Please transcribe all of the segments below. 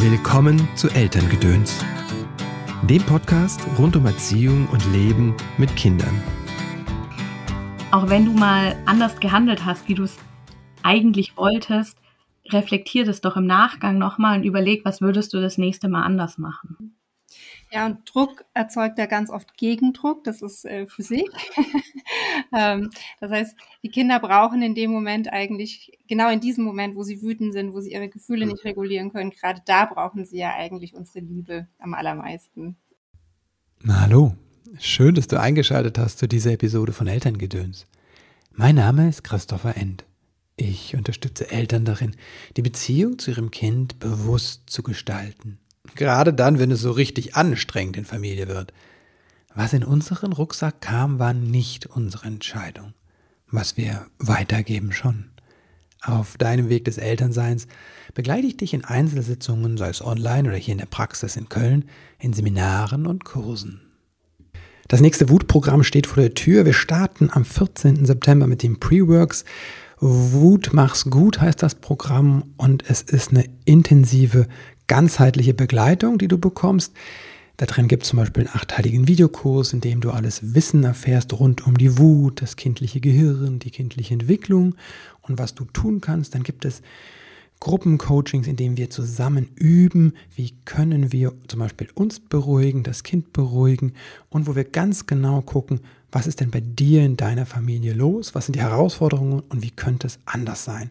Willkommen zu Elterngedöns, dem Podcast rund um Erziehung und Leben mit Kindern. Auch wenn du mal anders gehandelt hast, wie du es eigentlich wolltest, reflektier das doch im Nachgang nochmal und überleg, was würdest du das nächste Mal anders machen. Ja, und Druck erzeugt ja ganz oft Gegendruck, das ist äh, Physik. ähm, das heißt, die Kinder brauchen in dem Moment eigentlich, genau in diesem Moment, wo sie wütend sind, wo sie ihre Gefühle nicht regulieren können, gerade da brauchen sie ja eigentlich unsere Liebe am allermeisten. Na hallo, schön, dass du eingeschaltet hast zu dieser Episode von Elterngedöns. Mein Name ist Christopher End. Ich unterstütze Eltern darin, die Beziehung zu ihrem Kind bewusst zu gestalten Gerade dann, wenn es so richtig anstrengend in Familie wird. Was in unseren Rucksack kam, war nicht unsere Entscheidung. Was wir weitergeben schon. Auf deinem Weg des Elternseins begleite ich dich in Einzelsitzungen, sei es online oder hier in der Praxis in Köln, in Seminaren und Kursen. Das nächste Wutprogramm steht vor der Tür. Wir starten am 14. September mit dem Pre-Works. Wut mach's gut heißt das Programm und es ist eine intensive ganzheitliche Begleitung, die du bekommst. Da drin gibt es zum Beispiel einen achteiligen Videokurs, in dem du alles Wissen erfährst rund um die Wut, das kindliche Gehirn, die kindliche Entwicklung und was du tun kannst. Dann gibt es Gruppencoachings, in denen wir zusammen üben, wie können wir zum Beispiel uns beruhigen, das Kind beruhigen und wo wir ganz genau gucken, was ist denn bei dir in deiner Familie los, was sind die Herausforderungen und wie könnte es anders sein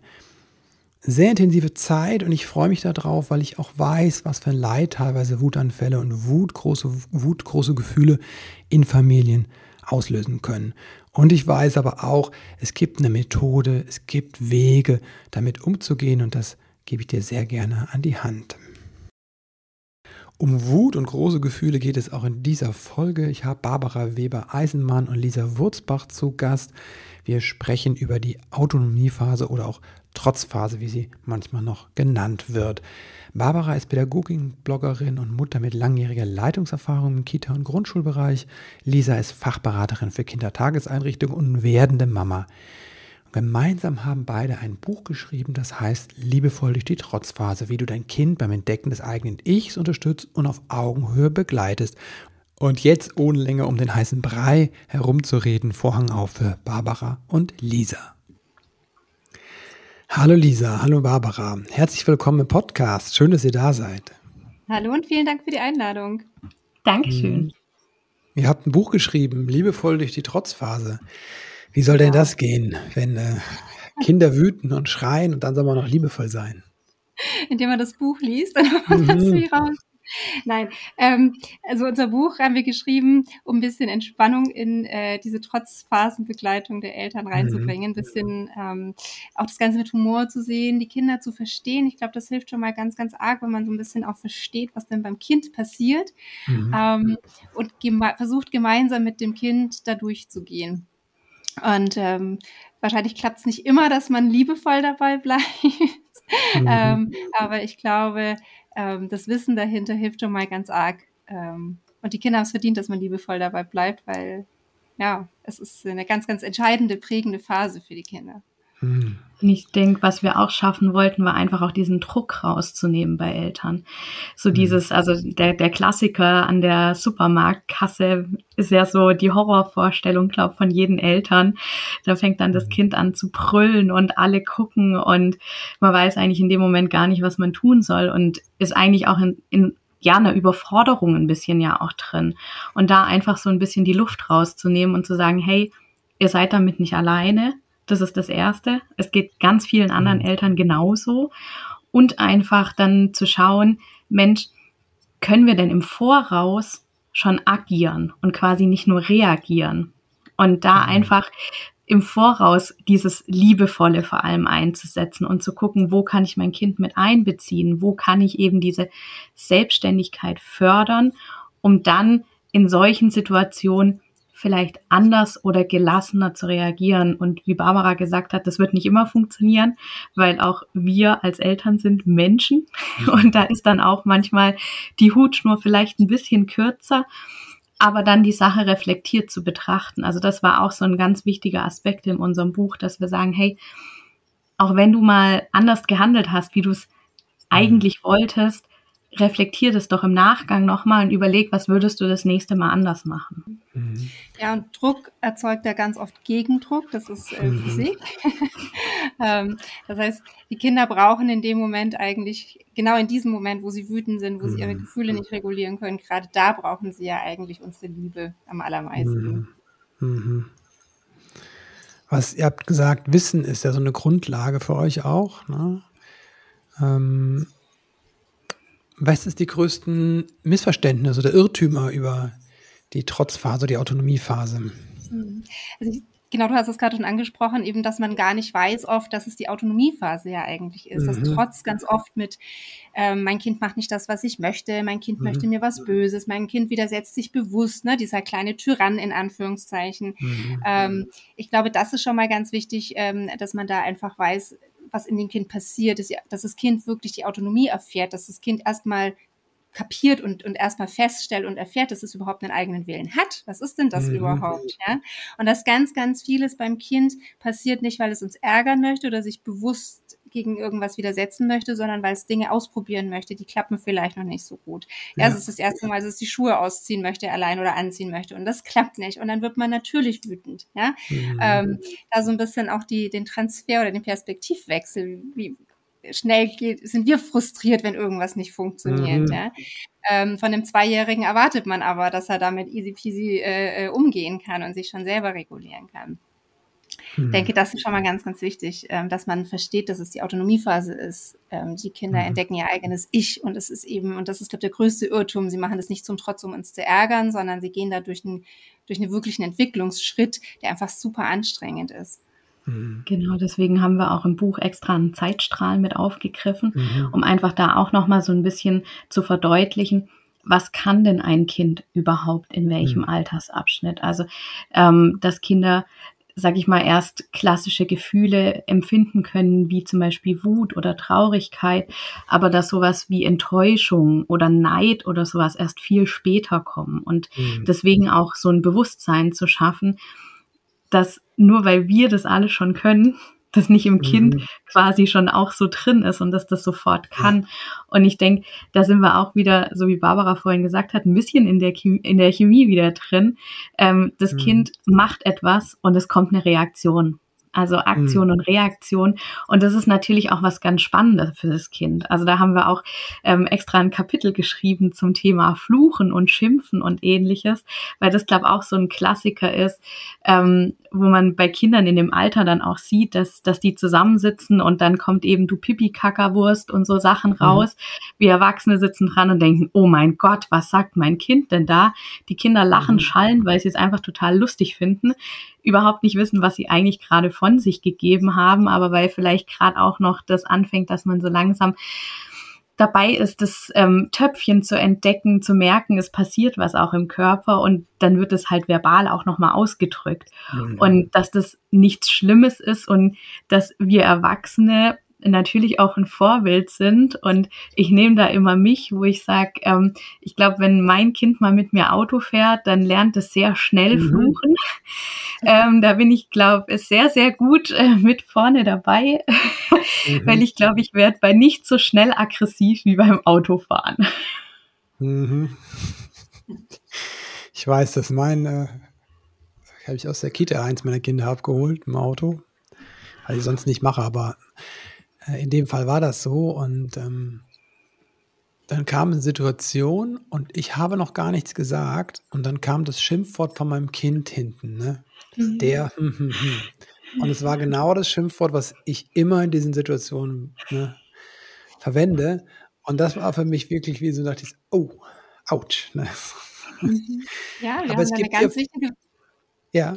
sehr intensive Zeit und ich freue mich darauf, weil ich auch weiß, was für ein Leid teilweise Wutanfälle und Wut, große, Wut, große Gefühle in Familien auslösen können. Und ich weiß aber auch, es gibt eine Methode, es gibt Wege, damit umzugehen und das gebe ich dir sehr gerne an die Hand. Um Wut und große Gefühle geht es auch in dieser Folge. Ich habe Barbara Weber-Eisenmann und Lisa Wurzbach zu Gast. Wir sprechen über die Autonomiephase oder auch Trotzphase, wie sie manchmal noch genannt wird. Barbara ist Pädagogin, Bloggerin und Mutter mit langjähriger Leitungserfahrung im Kita- und Grundschulbereich. Lisa ist Fachberaterin für Kindertageseinrichtungen und werdende Mama. Gemeinsam haben beide ein Buch geschrieben, das heißt Liebevoll durch die Trotzphase, wie du dein Kind beim Entdecken des eigenen Ichs unterstützt und auf Augenhöhe begleitest. Und jetzt ohne länger um den heißen Brei herumzureden, Vorhang auf für Barbara und Lisa. Hallo Lisa, hallo Barbara. Herzlich willkommen im Podcast. Schön, dass ihr da seid. Hallo und vielen Dank für die Einladung. Dankeschön. Ihr habt ein Buch geschrieben, Liebevoll durch die Trotzphase. Wie soll denn das gehen, wenn äh, Kinder wüten und schreien und dann soll man noch liebevoll sein? Indem man das Buch liest, dann mhm. das raus. Nein, ähm, also unser Buch haben wir geschrieben, um ein bisschen Entspannung in äh, diese Trotzphasenbegleitung der Eltern mhm. reinzubringen, ein bisschen ähm, auch das Ganze mit Humor zu sehen, die Kinder zu verstehen. Ich glaube, das hilft schon mal ganz, ganz arg, wenn man so ein bisschen auch versteht, was denn beim Kind passiert mhm. ähm, und geme versucht gemeinsam mit dem Kind da durchzugehen. Und ähm, wahrscheinlich klappt es nicht immer, dass man liebevoll dabei bleibt. Mhm. ähm, aber ich glaube, ähm, das Wissen dahinter hilft schon mal ganz arg. Ähm, und die Kinder haben es verdient, dass man liebevoll dabei bleibt, weil ja, es ist eine ganz, ganz entscheidende, prägende Phase für die Kinder. Hm. Und ich denke, was wir auch schaffen wollten, war einfach auch diesen Druck rauszunehmen bei Eltern. So hm. dieses, also der, der Klassiker an der Supermarktkasse ist ja so die Horrorvorstellung, glaube von jeden Eltern. Da fängt dann das hm. Kind an zu brüllen und alle gucken und man weiß eigentlich in dem Moment gar nicht, was man tun soll und ist eigentlich auch in, in ja, eine Überforderung ein bisschen ja auch drin. Und da einfach so ein bisschen die Luft rauszunehmen und zu sagen, hey, ihr seid damit nicht alleine das ist das Erste. Es geht ganz vielen anderen mhm. Eltern genauso. Und einfach dann zu schauen, Mensch, können wir denn im Voraus schon agieren und quasi nicht nur reagieren? Und da mhm. einfach im Voraus dieses Liebevolle vor allem einzusetzen und zu gucken, wo kann ich mein Kind mit einbeziehen, wo kann ich eben diese Selbstständigkeit fördern, um dann in solchen Situationen vielleicht anders oder gelassener zu reagieren. Und wie Barbara gesagt hat, das wird nicht immer funktionieren, weil auch wir als Eltern sind Menschen. Mhm. Und da ist dann auch manchmal die Hutschnur vielleicht ein bisschen kürzer, aber dann die Sache reflektiert zu betrachten. Also das war auch so ein ganz wichtiger Aspekt in unserem Buch, dass wir sagen, hey, auch wenn du mal anders gehandelt hast, wie du es mhm. eigentlich wolltest, reflektier das doch im Nachgang nochmal und überleg, was würdest du das nächste Mal anders machen. Mhm. Ja, und Druck erzeugt ja ganz oft Gegendruck, das ist äh, mhm. Physik. ähm, das heißt, die Kinder brauchen in dem Moment eigentlich, genau in diesem Moment, wo sie wütend sind, wo sie ihre mhm. Gefühle nicht regulieren können, gerade da brauchen sie ja eigentlich unsere Liebe am allermeisten. Mhm. mhm. Was ihr habt gesagt, Wissen ist ja so eine Grundlage für euch auch. Ne? Ähm, was ist die größten Missverständnisse oder Irrtümer über die Trotzphase, die Autonomiephase? Hm. Also ich, genau, du hast es gerade schon angesprochen, eben, dass man gar nicht weiß oft, dass es die Autonomiephase ja eigentlich ist. Mhm. Dass Trotz ganz oft mit, ähm, mein Kind macht nicht das, was ich möchte, mein Kind mhm. möchte mir was Böses, mein Kind widersetzt sich bewusst, ne, dieser kleine Tyrann in Anführungszeichen. Mhm. Ähm, ich glaube, das ist schon mal ganz wichtig, ähm, dass man da einfach weiß, was in dem Kind passiert, dass, dass das Kind wirklich die Autonomie erfährt, dass das Kind erstmal kapiert und, und erstmal feststellt und erfährt, dass es überhaupt einen eigenen Willen hat. Was ist denn das mhm. überhaupt? Ja? Und dass ganz, ganz vieles beim Kind passiert nicht, weil es uns ärgern möchte oder sich bewusst gegen irgendwas widersetzen möchte, sondern weil es Dinge ausprobieren möchte, die klappen vielleicht noch nicht so gut. Ja. es ist das erste Mal, dass es die Schuhe ausziehen möchte allein oder anziehen möchte und das klappt nicht und dann wird man natürlich wütend. Ja, mhm. ähm, da so ein bisschen auch die den Transfer oder den Perspektivwechsel, wie schnell geht, sind wir frustriert, wenn irgendwas nicht funktioniert. Mhm. Ja? Ähm, von dem Zweijährigen erwartet man aber, dass er damit easy peasy äh, äh umgehen kann und sich schon selber regulieren kann. Ich mhm. denke, das ist schon mal ganz, ganz wichtig, ähm, dass man versteht, dass es die Autonomiephase ist. Ähm, die Kinder mhm. entdecken ihr eigenes Ich und es ist eben, und das ist, glaube ich, der größte Irrtum, sie machen das nicht zum Trotz, um uns zu ärgern, sondern sie gehen da durch, ein, durch einen wirklichen Entwicklungsschritt, der einfach super anstrengend ist. Mhm. Genau, deswegen haben wir auch im Buch extra einen Zeitstrahl mit aufgegriffen, mhm. um einfach da auch nochmal so ein bisschen zu verdeutlichen, was kann denn ein Kind überhaupt in welchem mhm. Altersabschnitt? Also, ähm, dass Kinder sag ich mal, erst klassische Gefühle empfinden können, wie zum Beispiel Wut oder Traurigkeit, aber dass sowas wie Enttäuschung oder Neid oder sowas erst viel später kommen. Und mhm. deswegen auch so ein Bewusstsein zu schaffen, dass nur weil wir das alle schon können, das nicht im Kind mhm. quasi schon auch so drin ist und dass das sofort kann. Ja. Und ich denke, da sind wir auch wieder, so wie Barbara vorhin gesagt hat, ein bisschen in der, Chemie, in der Chemie wieder drin. Ähm, das mhm. Kind macht etwas und es kommt eine Reaktion also Aktion mhm. und Reaktion. Und das ist natürlich auch was ganz Spannendes für das Kind. Also da haben wir auch ähm, extra ein Kapitel geschrieben zum Thema Fluchen und Schimpfen und ähnliches, weil das, glaube ich, auch so ein Klassiker ist, ähm, wo man bei Kindern in dem Alter dann auch sieht, dass, dass die zusammensitzen und dann kommt eben du Pipi-Kackerwurst und so Sachen mhm. raus. Mhm. Wir Erwachsene sitzen dran und denken, oh mein Gott, was sagt mein Kind denn da? Die Kinder lachen, mhm. schallen, weil sie es einfach total lustig finden überhaupt nicht wissen, was sie eigentlich gerade von sich gegeben haben, aber weil vielleicht gerade auch noch das anfängt, dass man so langsam dabei ist, das ähm, Töpfchen zu entdecken, zu merken, es passiert was auch im Körper und dann wird es halt verbal auch nochmal ausgedrückt. Mhm. Und dass das nichts Schlimmes ist und dass wir Erwachsene natürlich auch ein Vorbild sind. Und ich nehme da immer mich, wo ich sage, ähm, ich glaube, wenn mein Kind mal mit mir Auto fährt, dann lernt es sehr schnell mhm. fluchen. ähm, da bin ich, glaube sehr, sehr gut äh, mit vorne dabei, mhm. weil ich glaube, ich werde bei nicht so schnell aggressiv wie beim Autofahren. Mhm. Ich weiß, dass mein, äh, habe ich aus der Kita eins meiner Kinder abgeholt im Auto, weil ich sonst nicht mache, aber in dem Fall war das so und ähm, dann kam eine Situation und ich habe noch gar nichts gesagt und dann kam das Schimpfwort von meinem Kind hinten, ne? Mhm. Der hm, hm, hm. und es war genau das Schimpfwort, was ich immer in diesen Situationen ne, verwende und das war für mich wirklich wie so dachte ich, oh, ouch. Ne? Mhm. Ja, wir Aber haben eine ganz wichtige ja.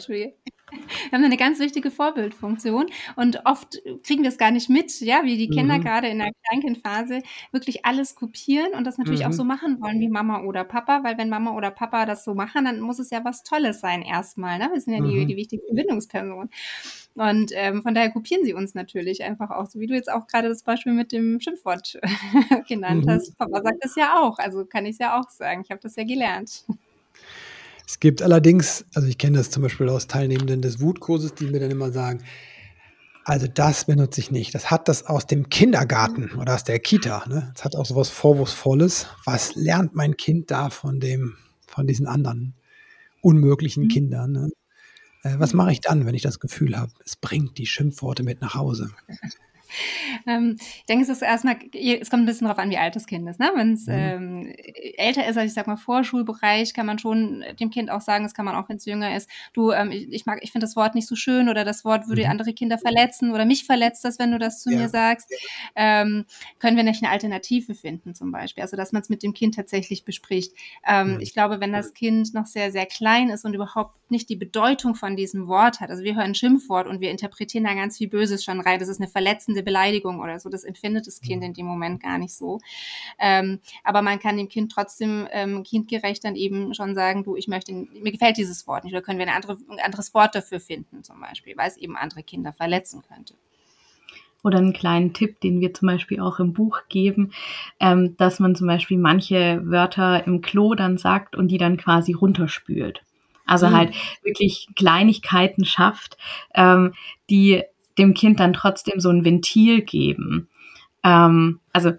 Wir haben eine ganz wichtige Vorbildfunktion und oft kriegen wir es gar nicht mit, ja, wie die Kinder mhm. gerade in der Kleinkindphase wirklich alles kopieren und das natürlich mhm. auch so machen wollen wie Mama oder Papa, weil wenn Mama oder Papa das so machen, dann muss es ja was Tolles sein erstmal, ne? Wir sind ja mhm. die, die wichtigste Bindungsperson. Und ähm, von daher kopieren sie uns natürlich einfach auch, so wie du jetzt auch gerade das Beispiel mit dem Schimpfwort genannt mhm. hast. Papa sagt das ja auch, also kann ich es ja auch sagen. Ich habe das ja gelernt. Es gibt allerdings, also ich kenne das zum Beispiel aus Teilnehmenden des Wutkurses, die mir dann immer sagen, Also das benutze ich nicht. Das hat das aus dem Kindergarten oder aus der Kita. Ne? Das hat auch sowas Vorwurfsvolles. Was lernt mein Kind da von dem, von diesen anderen unmöglichen mhm. Kindern? Ne? Äh, was mache ich dann, wenn ich das Gefühl habe, es bringt die Schimpfworte mit nach Hause? Ähm, ich denke, es ist erstmal, es kommt ein bisschen darauf an, wie alt das Kind ist. Ne? Wenn es mhm. ähm, älter ist, also ich sag mal Vorschulbereich, kann man schon dem Kind auch sagen, das kann man auch, wenn es jünger ist, du, ähm, ich, ich, mag, ich finde das Wort nicht so schön oder das Wort würde mhm. andere Kinder verletzen oder mich verletzt das, wenn du das zu ja. mir sagst. Ähm, können wir nicht eine Alternative finden zum Beispiel? Also, dass man es mit dem Kind tatsächlich bespricht. Mhm. Ich glaube, wenn das Kind noch sehr, sehr klein ist und überhaupt nicht die Bedeutung von diesem Wort hat, also wir hören ein Schimpfwort und wir interpretieren da ganz viel Böses schon rein, das ist eine verletzende eine Beleidigung oder so. Das empfindet das Kind mhm. in dem Moment gar nicht so. Ähm, aber man kann dem Kind trotzdem ähm, kindgerecht dann eben schon sagen, du, ich möchte, mir gefällt dieses Wort nicht. Oder können wir eine andere, ein anderes Wort dafür finden zum Beispiel, weil es eben andere Kinder verletzen könnte oder einen kleinen Tipp, den wir zum Beispiel auch im Buch geben, ähm, dass man zum Beispiel manche Wörter im Klo dann sagt und die dann quasi runterspült. Also mhm. halt wirklich Kleinigkeiten schafft, ähm, die dem Kind dann trotzdem so ein Ventil geben. Ähm, also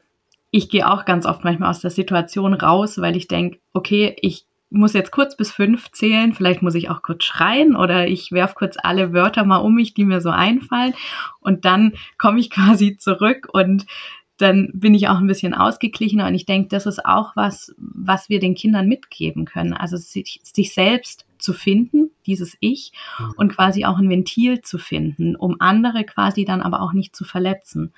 ich gehe auch ganz oft manchmal aus der Situation raus, weil ich denke, okay, ich muss jetzt kurz bis fünf zählen, vielleicht muss ich auch kurz schreien oder ich werf kurz alle Wörter mal um mich, die mir so einfallen und dann komme ich quasi zurück und dann bin ich auch ein bisschen ausgeglichener und ich denke, das ist auch was, was wir den Kindern mitgeben können. Also sich, sich selbst zu finden, dieses Ich, mhm. und quasi auch ein Ventil zu finden, um andere quasi dann aber auch nicht zu verletzen.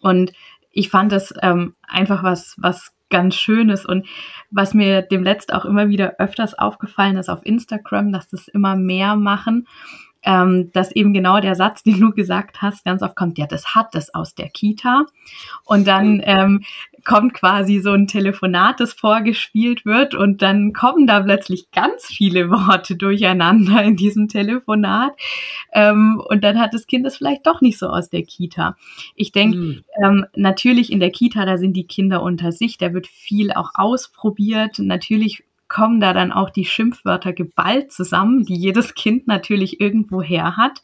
Und ich fand das ähm, einfach was, was ganz Schönes und was mir dem Letzt auch immer wieder öfters aufgefallen ist auf Instagram, dass das immer mehr machen ähm, dass eben genau der Satz, den du gesagt hast, ganz oft kommt, ja, das hat es aus der Kita. Und dann ähm, kommt quasi so ein Telefonat, das vorgespielt wird und dann kommen da plötzlich ganz viele Worte durcheinander in diesem Telefonat. Ähm, und dann hat das Kind es vielleicht doch nicht so aus der Kita. Ich denke, mhm. ähm, natürlich in der Kita, da sind die Kinder unter sich, da wird viel auch ausprobiert. Natürlich kommen da dann auch die Schimpfwörter geballt zusammen, die jedes Kind natürlich irgendwo her hat.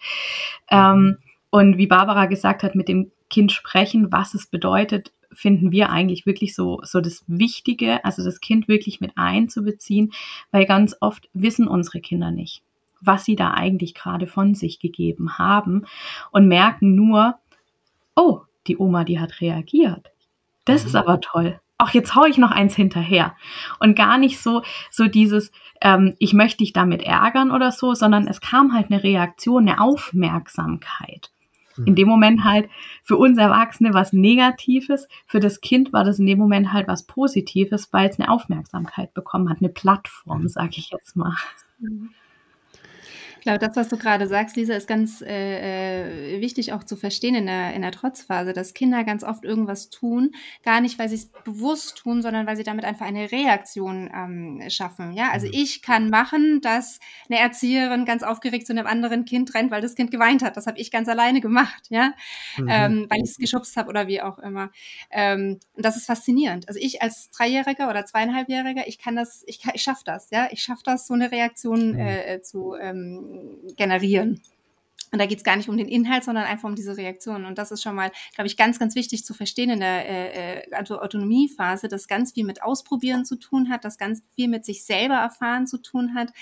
Ähm, und wie Barbara gesagt hat, mit dem Kind sprechen, was es bedeutet, finden wir eigentlich wirklich so, so das Wichtige, also das Kind wirklich mit einzubeziehen, weil ganz oft wissen unsere Kinder nicht, was sie da eigentlich gerade von sich gegeben haben und merken nur, oh, die Oma, die hat reagiert. Das mhm. ist aber toll ach, jetzt hau ich noch eins hinterher. Und gar nicht so, so dieses, ähm, ich möchte dich damit ärgern oder so, sondern es kam halt eine Reaktion, eine Aufmerksamkeit. In hm. dem Moment halt für uns Erwachsene was Negatives, für das Kind war das in dem Moment halt was Positives, weil es eine Aufmerksamkeit bekommen hat, eine Plattform, sage ich jetzt mal. Mhm glaube, das, was du gerade sagst, Lisa, ist ganz äh, äh, wichtig auch zu verstehen in der, in der Trotzphase, dass Kinder ganz oft irgendwas tun, gar nicht, weil sie es bewusst tun, sondern weil sie damit einfach eine Reaktion ähm, schaffen. Ja, also mhm. ich kann machen, dass eine Erzieherin ganz aufgeregt zu einem anderen Kind rennt, weil das Kind geweint hat. Das habe ich ganz alleine gemacht, ja, mhm. ähm, weil ich es geschubst habe oder wie auch immer. Ähm, und das ist faszinierend. Also ich als Dreijähriger oder Zweieinhalbjähriger, ich kann das, ich, ich schaffe das, ja, ich schaffe das, so eine Reaktion mhm. äh, zu ähm, generieren. Und da geht es gar nicht um den Inhalt, sondern einfach um diese Reaktion. Und das ist schon mal, glaube ich, ganz, ganz wichtig zu verstehen in der äh, äh Autonomiephase, dass ganz viel mit Ausprobieren zu tun hat, dass ganz viel mit sich selber erfahren zu tun hat.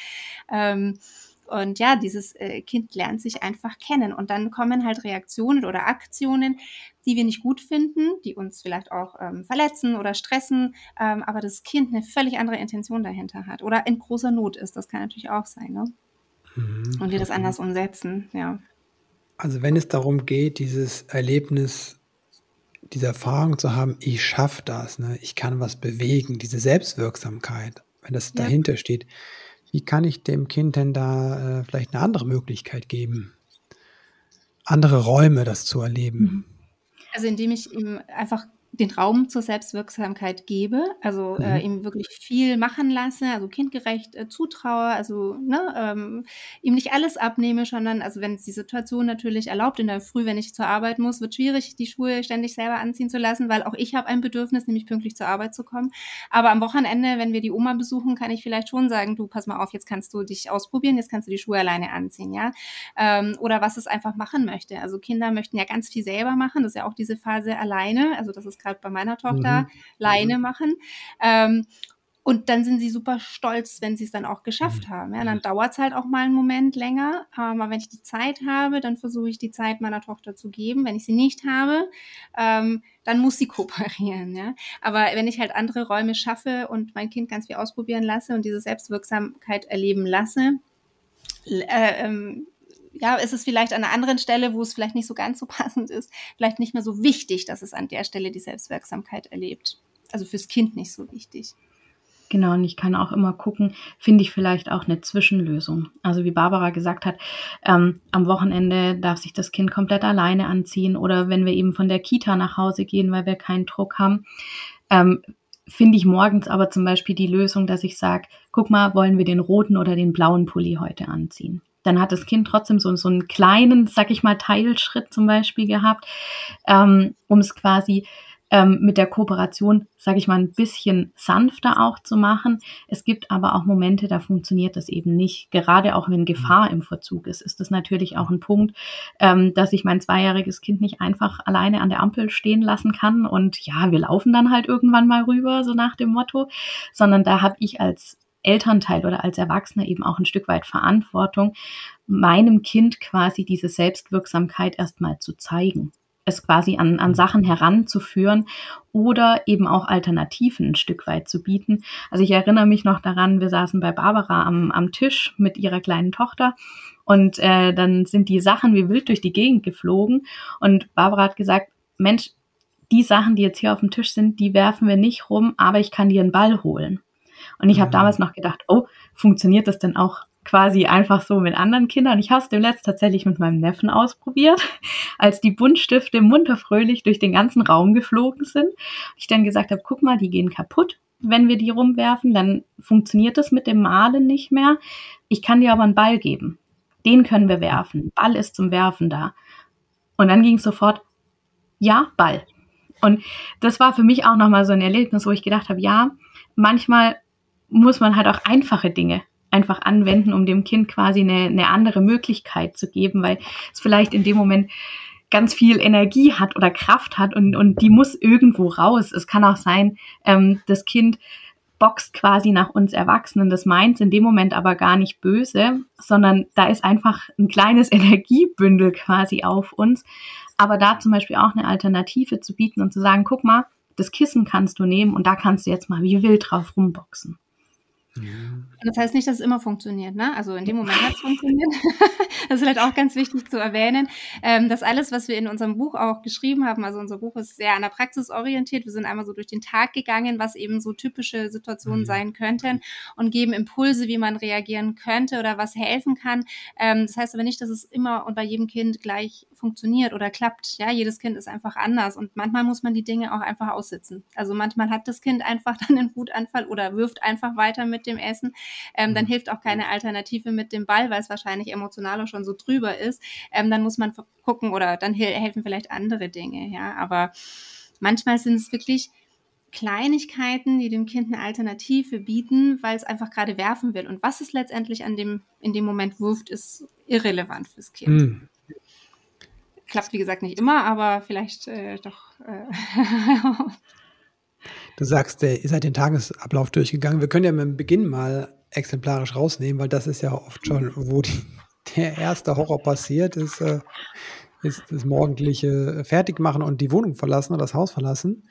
Ähm, und ja, dieses äh, Kind lernt sich einfach kennen. Und dann kommen halt Reaktionen oder Aktionen, die wir nicht gut finden, die uns vielleicht auch ähm, verletzen oder stressen, ähm, aber das Kind eine völlig andere Intention dahinter hat oder in großer Not ist. Das kann natürlich auch sein. Ne? Mhm. Und wir das anders umsetzen, ja. Also wenn es darum geht, dieses Erlebnis, diese Erfahrung zu haben, ich schaffe das, ne? ich kann was bewegen, diese Selbstwirksamkeit, wenn das ja. dahinter steht, wie kann ich dem Kind denn da äh, vielleicht eine andere Möglichkeit geben? Andere Räume, das zu erleben? Mhm. Also indem ich ihm einfach den Raum zur Selbstwirksamkeit gebe, also äh, mhm. äh, ihm wirklich viel machen lasse, also kindgerecht äh, zutraue, also ne, ähm, ihm nicht alles abnehme, sondern also wenn es die Situation natürlich erlaubt, in der Früh, wenn ich zur Arbeit muss, wird schwierig, die Schuhe ständig selber anziehen zu lassen, weil auch ich habe ein Bedürfnis, nämlich pünktlich zur Arbeit zu kommen. Aber am Wochenende, wenn wir die Oma besuchen, kann ich vielleicht schon sagen, du pass mal auf, jetzt kannst du dich ausprobieren, jetzt kannst du die Schuhe alleine anziehen, ja, ähm, oder was es einfach machen möchte. Also Kinder möchten ja ganz viel selber machen, das ist ja auch diese Phase alleine, also das ist gerade bei meiner Tochter, mhm. Leine mhm. machen. Ähm, und dann sind sie super stolz, wenn sie es dann auch geschafft mhm. haben. Ja, dann mhm. dauert es halt auch mal einen Moment länger. Aber wenn ich die Zeit habe, dann versuche ich die Zeit meiner Tochter zu geben. Wenn ich sie nicht habe, ähm, dann muss sie kooperieren. Ja? Aber wenn ich halt andere Räume schaffe und mein Kind ganz viel ausprobieren lasse und diese Selbstwirksamkeit erleben lasse, äh, ähm, ja, ist es vielleicht an einer anderen Stelle, wo es vielleicht nicht so ganz so passend ist, vielleicht nicht mehr so wichtig, dass es an der Stelle die Selbstwirksamkeit erlebt. Also fürs Kind nicht so wichtig. Genau, und ich kann auch immer gucken, finde ich vielleicht auch eine Zwischenlösung. Also wie Barbara gesagt hat, ähm, am Wochenende darf sich das Kind komplett alleine anziehen oder wenn wir eben von der Kita nach Hause gehen, weil wir keinen Druck haben, ähm, finde ich morgens aber zum Beispiel die Lösung, dass ich sage, guck mal, wollen wir den roten oder den blauen Pulli heute anziehen? Dann hat das Kind trotzdem so, so einen kleinen, sag ich mal, Teilschritt zum Beispiel gehabt, ähm, um es quasi ähm, mit der Kooperation, sage ich mal, ein bisschen sanfter auch zu machen. Es gibt aber auch Momente, da funktioniert das eben nicht. Gerade auch wenn Gefahr im Verzug ist, ist das natürlich auch ein Punkt, ähm, dass ich mein zweijähriges Kind nicht einfach alleine an der Ampel stehen lassen kann und ja, wir laufen dann halt irgendwann mal rüber, so nach dem Motto, sondern da habe ich als Elternteil oder als Erwachsener eben auch ein Stück weit Verantwortung, meinem Kind quasi diese Selbstwirksamkeit erstmal zu zeigen es quasi an, an Sachen heranzuführen oder eben auch Alternativen ein Stück weit zu bieten. Also ich erinnere mich noch daran, wir saßen bei Barbara am, am Tisch mit ihrer kleinen Tochter und äh, dann sind die Sachen wie wild durch die Gegend geflogen und Barbara hat gesagt, Mensch, die Sachen, die jetzt hier auf dem Tisch sind, die werfen wir nicht rum, aber ich kann dir einen Ball holen. Und ich habe mhm. damals noch gedacht, oh, funktioniert das denn auch quasi einfach so mit anderen Kindern? Ich habe es demnächst tatsächlich mit meinem Neffen ausprobiert, als die Buntstifte munterfröhlich durch den ganzen Raum geflogen sind. Ich dann gesagt habe, guck mal, die gehen kaputt, wenn wir die rumwerfen, dann funktioniert das mit dem Malen nicht mehr. Ich kann dir aber einen Ball geben. Den können wir werfen. Ball ist zum Werfen da. Und dann ging es sofort, ja, Ball. Und das war für mich auch nochmal so ein Erlebnis, wo ich gedacht habe, ja, manchmal muss man halt auch einfache Dinge einfach anwenden, um dem Kind quasi eine, eine andere Möglichkeit zu geben, weil es vielleicht in dem Moment ganz viel Energie hat oder Kraft hat und, und die muss irgendwo raus. Es kann auch sein, ähm, das Kind boxt quasi nach uns Erwachsenen. Das meint in dem Moment aber gar nicht böse, sondern da ist einfach ein kleines Energiebündel quasi auf uns. Aber da zum Beispiel auch eine Alternative zu bieten und zu sagen, guck mal, das Kissen kannst du nehmen und da kannst du jetzt mal wie wild drauf rumboxen. Das heißt nicht, dass es immer funktioniert. Ne? Also in dem Moment hat es funktioniert. das ist vielleicht auch ganz wichtig zu erwähnen, ähm, dass alles, was wir in unserem Buch auch geschrieben haben, also unser Buch ist sehr an der Praxis orientiert. Wir sind einmal so durch den Tag gegangen, was eben so typische Situationen mhm. sein könnten und geben Impulse, wie man reagieren könnte oder was helfen kann. Ähm, das heißt aber nicht, dass es immer und bei jedem Kind gleich funktioniert oder klappt. Ja, jedes Kind ist einfach anders und manchmal muss man die Dinge auch einfach aussitzen. Also manchmal hat das Kind einfach dann einen Wutanfall oder wirft einfach weiter mit dem Essen. Ähm, dann mhm. hilft auch keine Alternative mit dem Ball, weil es wahrscheinlich emotionaler schon so drüber ist. Ähm, dann muss man gucken oder dann helfen vielleicht andere Dinge. Ja, aber manchmal sind es wirklich Kleinigkeiten, die dem Kind eine Alternative bieten, weil es einfach gerade werfen will. Und was es letztendlich an dem, in dem Moment wirft, ist irrelevant fürs Kind. Mhm. Klappt, wie gesagt, nicht immer, aber vielleicht äh, doch. Äh du sagst, ihr seid den Tagesablauf durchgegangen. Wir können ja mit dem Beginn mal exemplarisch rausnehmen, weil das ist ja oft schon, wo die, der erste Horror passiert, ist, äh, ist das morgendliche Fertigmachen und die Wohnung verlassen oder das Haus verlassen.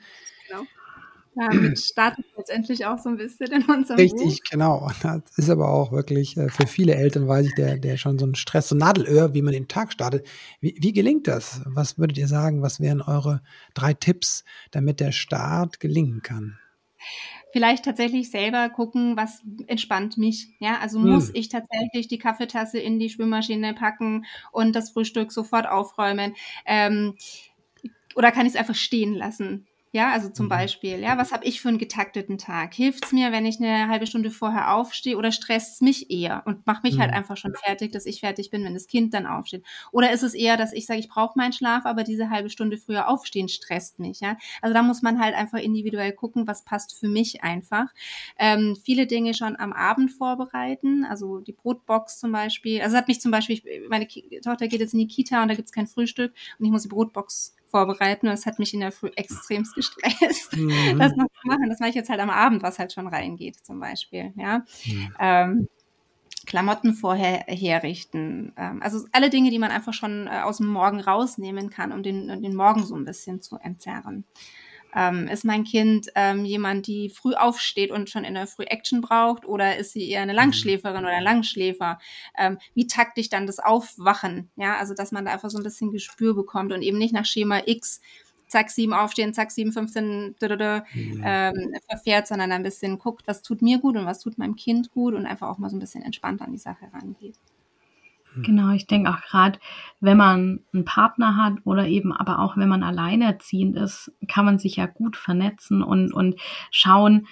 Damit startet letztendlich auch so ein bisschen in unserem Richtig, Buch. genau. Das ist aber auch wirklich äh, für viele Eltern, weiß ich, der, der schon so ein Stress, so ein Nadelöhr, wie man den Tag startet. Wie, wie gelingt das? Was würdet ihr sagen? Was wären eure drei Tipps, damit der Start gelingen kann? vielleicht tatsächlich selber gucken, was entspannt mich. Ja, also muss hm. ich tatsächlich die Kaffeetasse in die Schwimmmaschine packen und das Frühstück sofort aufräumen? Ähm, oder kann ich es einfach stehen lassen? Ja, also zum mhm. Beispiel, ja, was habe ich für einen getakteten Tag? Hilft es mir, wenn ich eine halbe Stunde vorher aufstehe oder stresst es mich eher und macht mich halt mhm. halt einfach schon fertig, dass ich fertig bin, wenn das Kind dann aufsteht? Oder ist es eher, dass ich sage, ich brauche meinen Schlaf, aber diese halbe Stunde früher aufstehen stresst mich, ja? Also da muss man halt einfach individuell gucken, was passt für mich einfach. Ähm, viele Dinge schon am Abend vorbereiten, also die Brotbox zum Beispiel. Also hat mich zum Beispiel, meine Tochter geht jetzt in die Kita und da gibt es kein Frühstück und ich muss die Brotbox vorbereiten und das hat mich in der Früh extremst gestresst, mhm. das noch zu machen. Das mache ich jetzt halt am Abend, was halt schon reingeht zum Beispiel, ja. Mhm. Ähm, Klamotten vorher herrichten. Ähm, also alle Dinge, die man einfach schon äh, aus dem Morgen rausnehmen kann, um den, den Morgen so ein bisschen zu entzerren. Ähm, ist mein Kind ähm, jemand, die früh aufsteht und schon in der Früh Action braucht oder ist sie eher eine Langschläferin oder ein Langschläfer? Ähm, wie takt ich dann das Aufwachen? Ja, also dass man da einfach so ein bisschen Gespür bekommt und eben nicht nach Schema X zack, sieben aufstehen, zack, sieben, 15 mhm. ähm, verfährt, sondern ein bisschen guckt, was tut mir gut und was tut meinem Kind gut und einfach auch mal so ein bisschen entspannt an die Sache rangeht. Hm. Genau, ich denke auch gerade, wenn man einen Partner hat oder eben aber auch wenn man alleinerziehend ist, kann man sich ja gut vernetzen und, und schauen,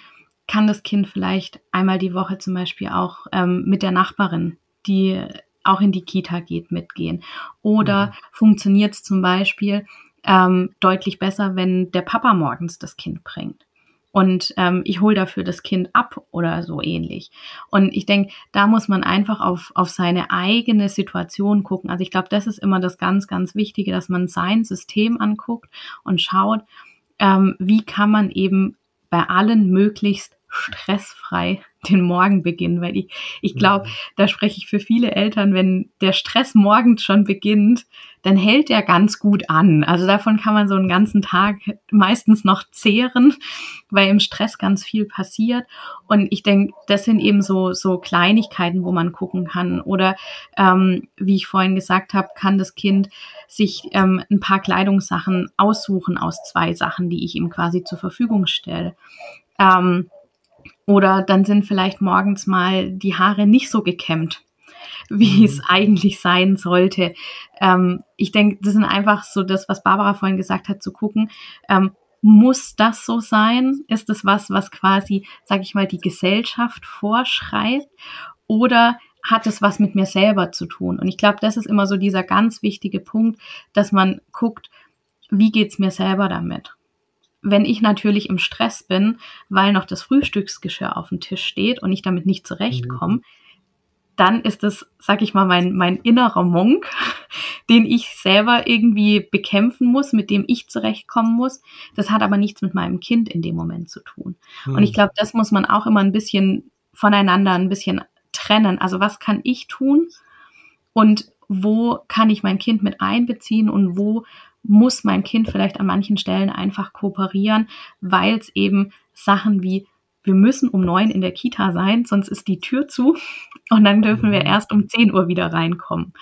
kann das Kind vielleicht einmal die Woche zum Beispiel auch ähm, mit der Nachbarin, die auch in die Kita geht, mitgehen. Oder mhm. funktioniert es zum Beispiel ähm, deutlich besser, wenn der Papa morgens das Kind bringt und ähm, ich hole dafür das Kind ab oder so ähnlich. Und ich denke, da muss man einfach auf, auf seine eigene Situation gucken. Also ich glaube, das ist immer das ganz, ganz Wichtige, dass man sein System anguckt und schaut, ähm, wie kann man eben bei allen möglichst stressfrei den Morgen beginnen, weil ich, ich glaube, mhm. da spreche ich für viele Eltern, wenn der Stress morgens schon beginnt, dann hält er ganz gut an. Also davon kann man so einen ganzen Tag meistens noch zehren, weil im Stress ganz viel passiert. Und ich denke, das sind eben so, so Kleinigkeiten, wo man gucken kann. Oder ähm, wie ich vorhin gesagt habe, kann das Kind sich ähm, ein paar Kleidungssachen aussuchen aus zwei Sachen, die ich ihm quasi zur Verfügung stelle. Ähm, oder dann sind vielleicht morgens mal die Haare nicht so gekämmt, wie mhm. es eigentlich sein sollte. Ähm, ich denke, das sind einfach so das, was Barbara vorhin gesagt hat, zu gucken, ähm, muss das so sein? Ist das was, was quasi, sag ich mal, die Gesellschaft vorschreibt? Oder hat es was mit mir selber zu tun? Und ich glaube, das ist immer so dieser ganz wichtige Punkt, dass man guckt, wie geht's mir selber damit? wenn ich natürlich im Stress bin, weil noch das Frühstücksgeschirr auf dem Tisch steht und ich damit nicht zurechtkomme, mhm. Dann ist das, sag ich mal, mein, mein innerer Monk, den ich selber irgendwie bekämpfen muss, mit dem ich zurechtkommen muss. Das hat aber nichts mit meinem Kind in dem Moment zu tun. Mhm. Und ich glaube, das muss man auch immer ein bisschen voneinander ein bisschen trennen. Also was kann ich tun und wo kann ich mein Kind mit einbeziehen und wo muss mein Kind vielleicht an manchen Stellen einfach kooperieren, weil es eben Sachen wie wir müssen um neun in der Kita sein, sonst ist die Tür zu und dann dürfen wir mhm. erst um zehn Uhr wieder reinkommen.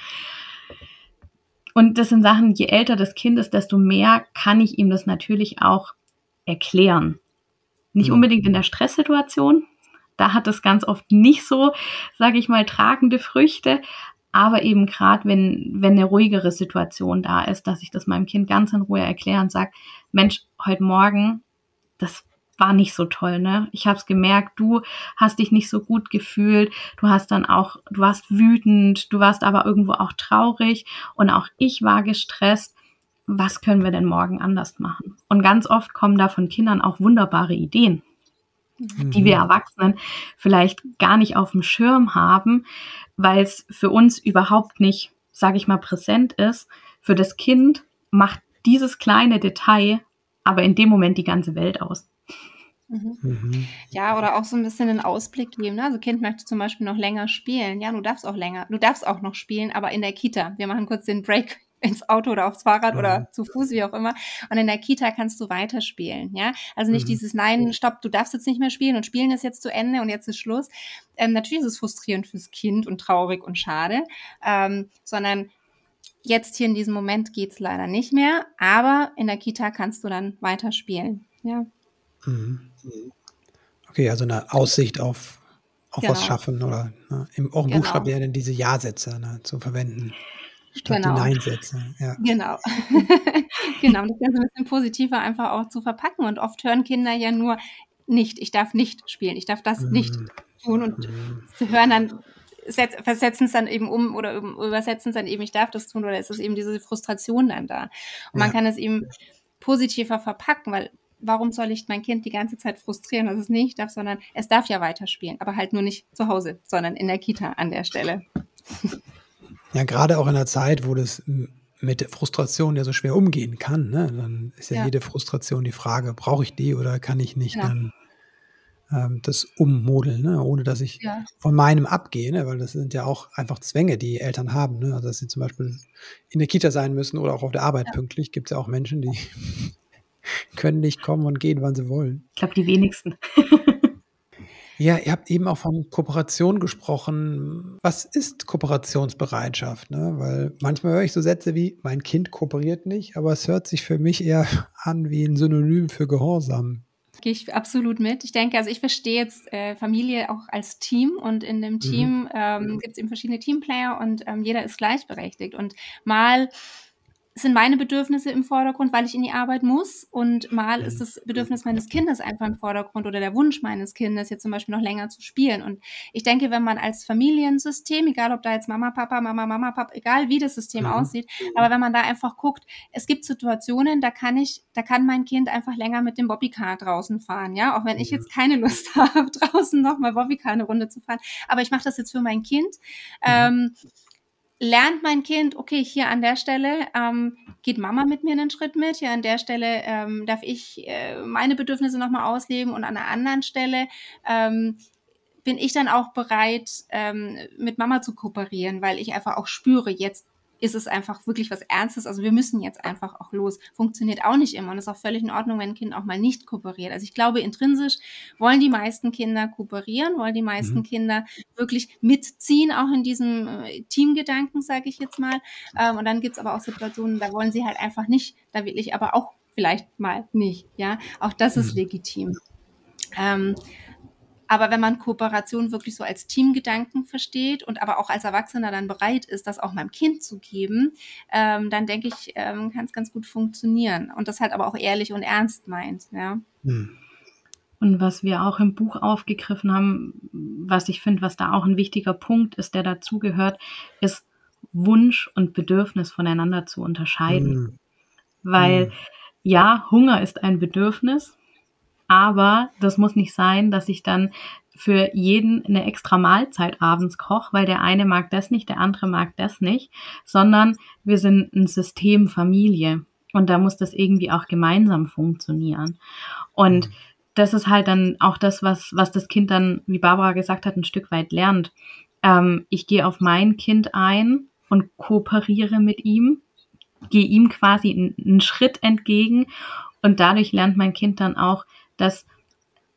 Und das sind Sachen, je älter das Kind ist, desto mehr kann ich ihm das natürlich auch erklären. Nicht mhm. unbedingt in der Stresssituation. Da hat es ganz oft nicht so, sage ich mal, tragende Früchte aber eben gerade, wenn, wenn eine ruhigere Situation da ist, dass ich das meinem Kind ganz in Ruhe erkläre und sage, Mensch, heute Morgen, das war nicht so toll, ne? Ich habe es gemerkt, du hast dich nicht so gut gefühlt, du hast dann auch, du warst wütend, du warst aber irgendwo auch traurig und auch ich war gestresst. Was können wir denn morgen anders machen? Und ganz oft kommen da von Kindern auch wunderbare Ideen die wir mhm. Erwachsenen vielleicht gar nicht auf dem Schirm haben, weil es für uns überhaupt nicht, sage ich mal, präsent ist. Für das Kind macht dieses kleine Detail aber in dem Moment die ganze Welt aus. Mhm. mhm. Ja, oder auch so ein bisschen einen Ausblick geben. Ne? Also Kind möchte zum Beispiel noch länger spielen. Ja, du darfst auch länger, du darfst auch noch spielen, aber in der Kita. Wir machen kurz den Break ins Auto oder aufs Fahrrad mhm. oder zu Fuß, wie auch immer. Und in der Kita kannst du weiterspielen, ja. Also nicht mhm. dieses Nein, stopp, du darfst jetzt nicht mehr spielen und spielen ist jetzt zu Ende und jetzt ist Schluss. Ähm, natürlich ist es frustrierend fürs Kind und traurig und schade, ähm, sondern jetzt hier in diesem Moment geht's leider nicht mehr, aber in der Kita kannst du dann weiterspielen, ja. Mhm. Okay, also eine Aussicht auf, auf genau. was schaffen oder ne, im, auch im genau. Buchstaben diese Ja-Sätze ne, zu verwenden. Statt genau. die Nein-Sätze. Ja. Genau. genau. Und das Ganze ein bisschen positiver einfach auch zu verpacken. Und oft hören Kinder ja nur nicht, ich darf nicht spielen, ich darf das mhm. nicht tun. Und mhm. sie hören dann, versetzen es dann eben um oder übersetzen es dann eben, ich darf das tun, oder ist es eben diese Frustration dann da. Und ja. man kann es eben positiver verpacken, weil warum soll ich mein Kind die ganze Zeit frustrieren, dass es nicht darf, sondern es darf ja weiterspielen, aber halt nur nicht zu Hause, sondern in der Kita an der Stelle. Ja, gerade auch in einer Zeit, wo das mit der Frustration ja so schwer umgehen kann, ne? dann ist ja, ja. jede Frustration die Frage, brauche ich die oder kann ich nicht ja. dann ähm, das ummodeln, ne? ohne dass ich ja. von meinem abgehe, ne? weil das sind ja auch einfach Zwänge, die Eltern haben. Ne? Also dass sie zum Beispiel in der Kita sein müssen oder auch auf der Arbeit pünktlich. Gibt es ja auch Menschen, die können nicht kommen und gehen, wann sie wollen. Ich glaube, die wenigsten. Ja, ihr habt eben auch von Kooperation gesprochen. Was ist Kooperationsbereitschaft? Ne? Weil manchmal höre ich so Sätze wie, mein Kind kooperiert nicht, aber es hört sich für mich eher an wie ein Synonym für Gehorsam. Gehe ich absolut mit. Ich denke, also ich verstehe jetzt äh, Familie auch als Team und in dem mhm. Team mhm. ähm, gibt es eben verschiedene Teamplayer und ähm, jeder ist gleichberechtigt. Und mal sind meine Bedürfnisse im Vordergrund, weil ich in die Arbeit muss und mal ist das Bedürfnis meines Kindes einfach im Vordergrund oder der Wunsch meines Kindes, jetzt zum Beispiel noch länger zu spielen. Und ich denke, wenn man als Familiensystem, egal ob da jetzt Mama, Papa, Mama, Mama, Papa, egal wie das System mhm. aussieht, aber wenn man da einfach guckt, es gibt Situationen, da kann ich, da kann mein Kind einfach länger mit dem Bobbycar draußen fahren, ja, auch wenn ich jetzt keine Lust habe, draußen nochmal Bobbycar eine Runde zu fahren, aber ich mache das jetzt für mein Kind. Mhm. Ähm, lernt mein Kind, okay, hier an der Stelle ähm, geht Mama mit mir einen Schritt mit, hier an der Stelle ähm, darf ich äh, meine Bedürfnisse nochmal ausleben und an einer anderen Stelle ähm, bin ich dann auch bereit, ähm, mit Mama zu kooperieren, weil ich einfach auch spüre, jetzt ist es einfach wirklich was Ernstes. Also wir müssen jetzt einfach auch los. Funktioniert auch nicht immer und ist auch völlig in Ordnung, wenn ein Kind auch mal nicht kooperiert. Also ich glaube, intrinsisch wollen die meisten Kinder kooperieren, wollen die meisten mhm. Kinder wirklich mitziehen, auch in diesem äh, Teamgedanken, sage ich jetzt mal. Ähm, und dann gibt's aber auch Situationen, da wollen sie halt einfach nicht, da will ich aber auch vielleicht mal nicht. Ja, auch das ist mhm. legitim. Ähm, aber wenn man Kooperation wirklich so als Teamgedanken versteht und aber auch als Erwachsener dann bereit ist, das auch meinem Kind zu geben, ähm, dann denke ich, ähm, kann es ganz gut funktionieren. Und das halt aber auch ehrlich und ernst meint. Ja. Hm. Und was wir auch im Buch aufgegriffen haben, was ich finde, was da auch ein wichtiger Punkt ist, der dazugehört, ist Wunsch und Bedürfnis voneinander zu unterscheiden. Mhm. Weil mhm. ja, Hunger ist ein Bedürfnis, aber das muss nicht sein, dass ich dann für jeden eine extra Mahlzeit abends koche, weil der eine mag das nicht, der andere mag das nicht, sondern wir sind ein System Familie und da muss das irgendwie auch gemeinsam funktionieren. Und mhm. das ist halt dann auch das, was, was das Kind dann, wie Barbara gesagt hat, ein Stück weit lernt. Ähm, ich gehe auf mein Kind ein und kooperiere mit ihm, gehe ihm quasi einen Schritt entgegen und dadurch lernt mein Kind dann auch, dass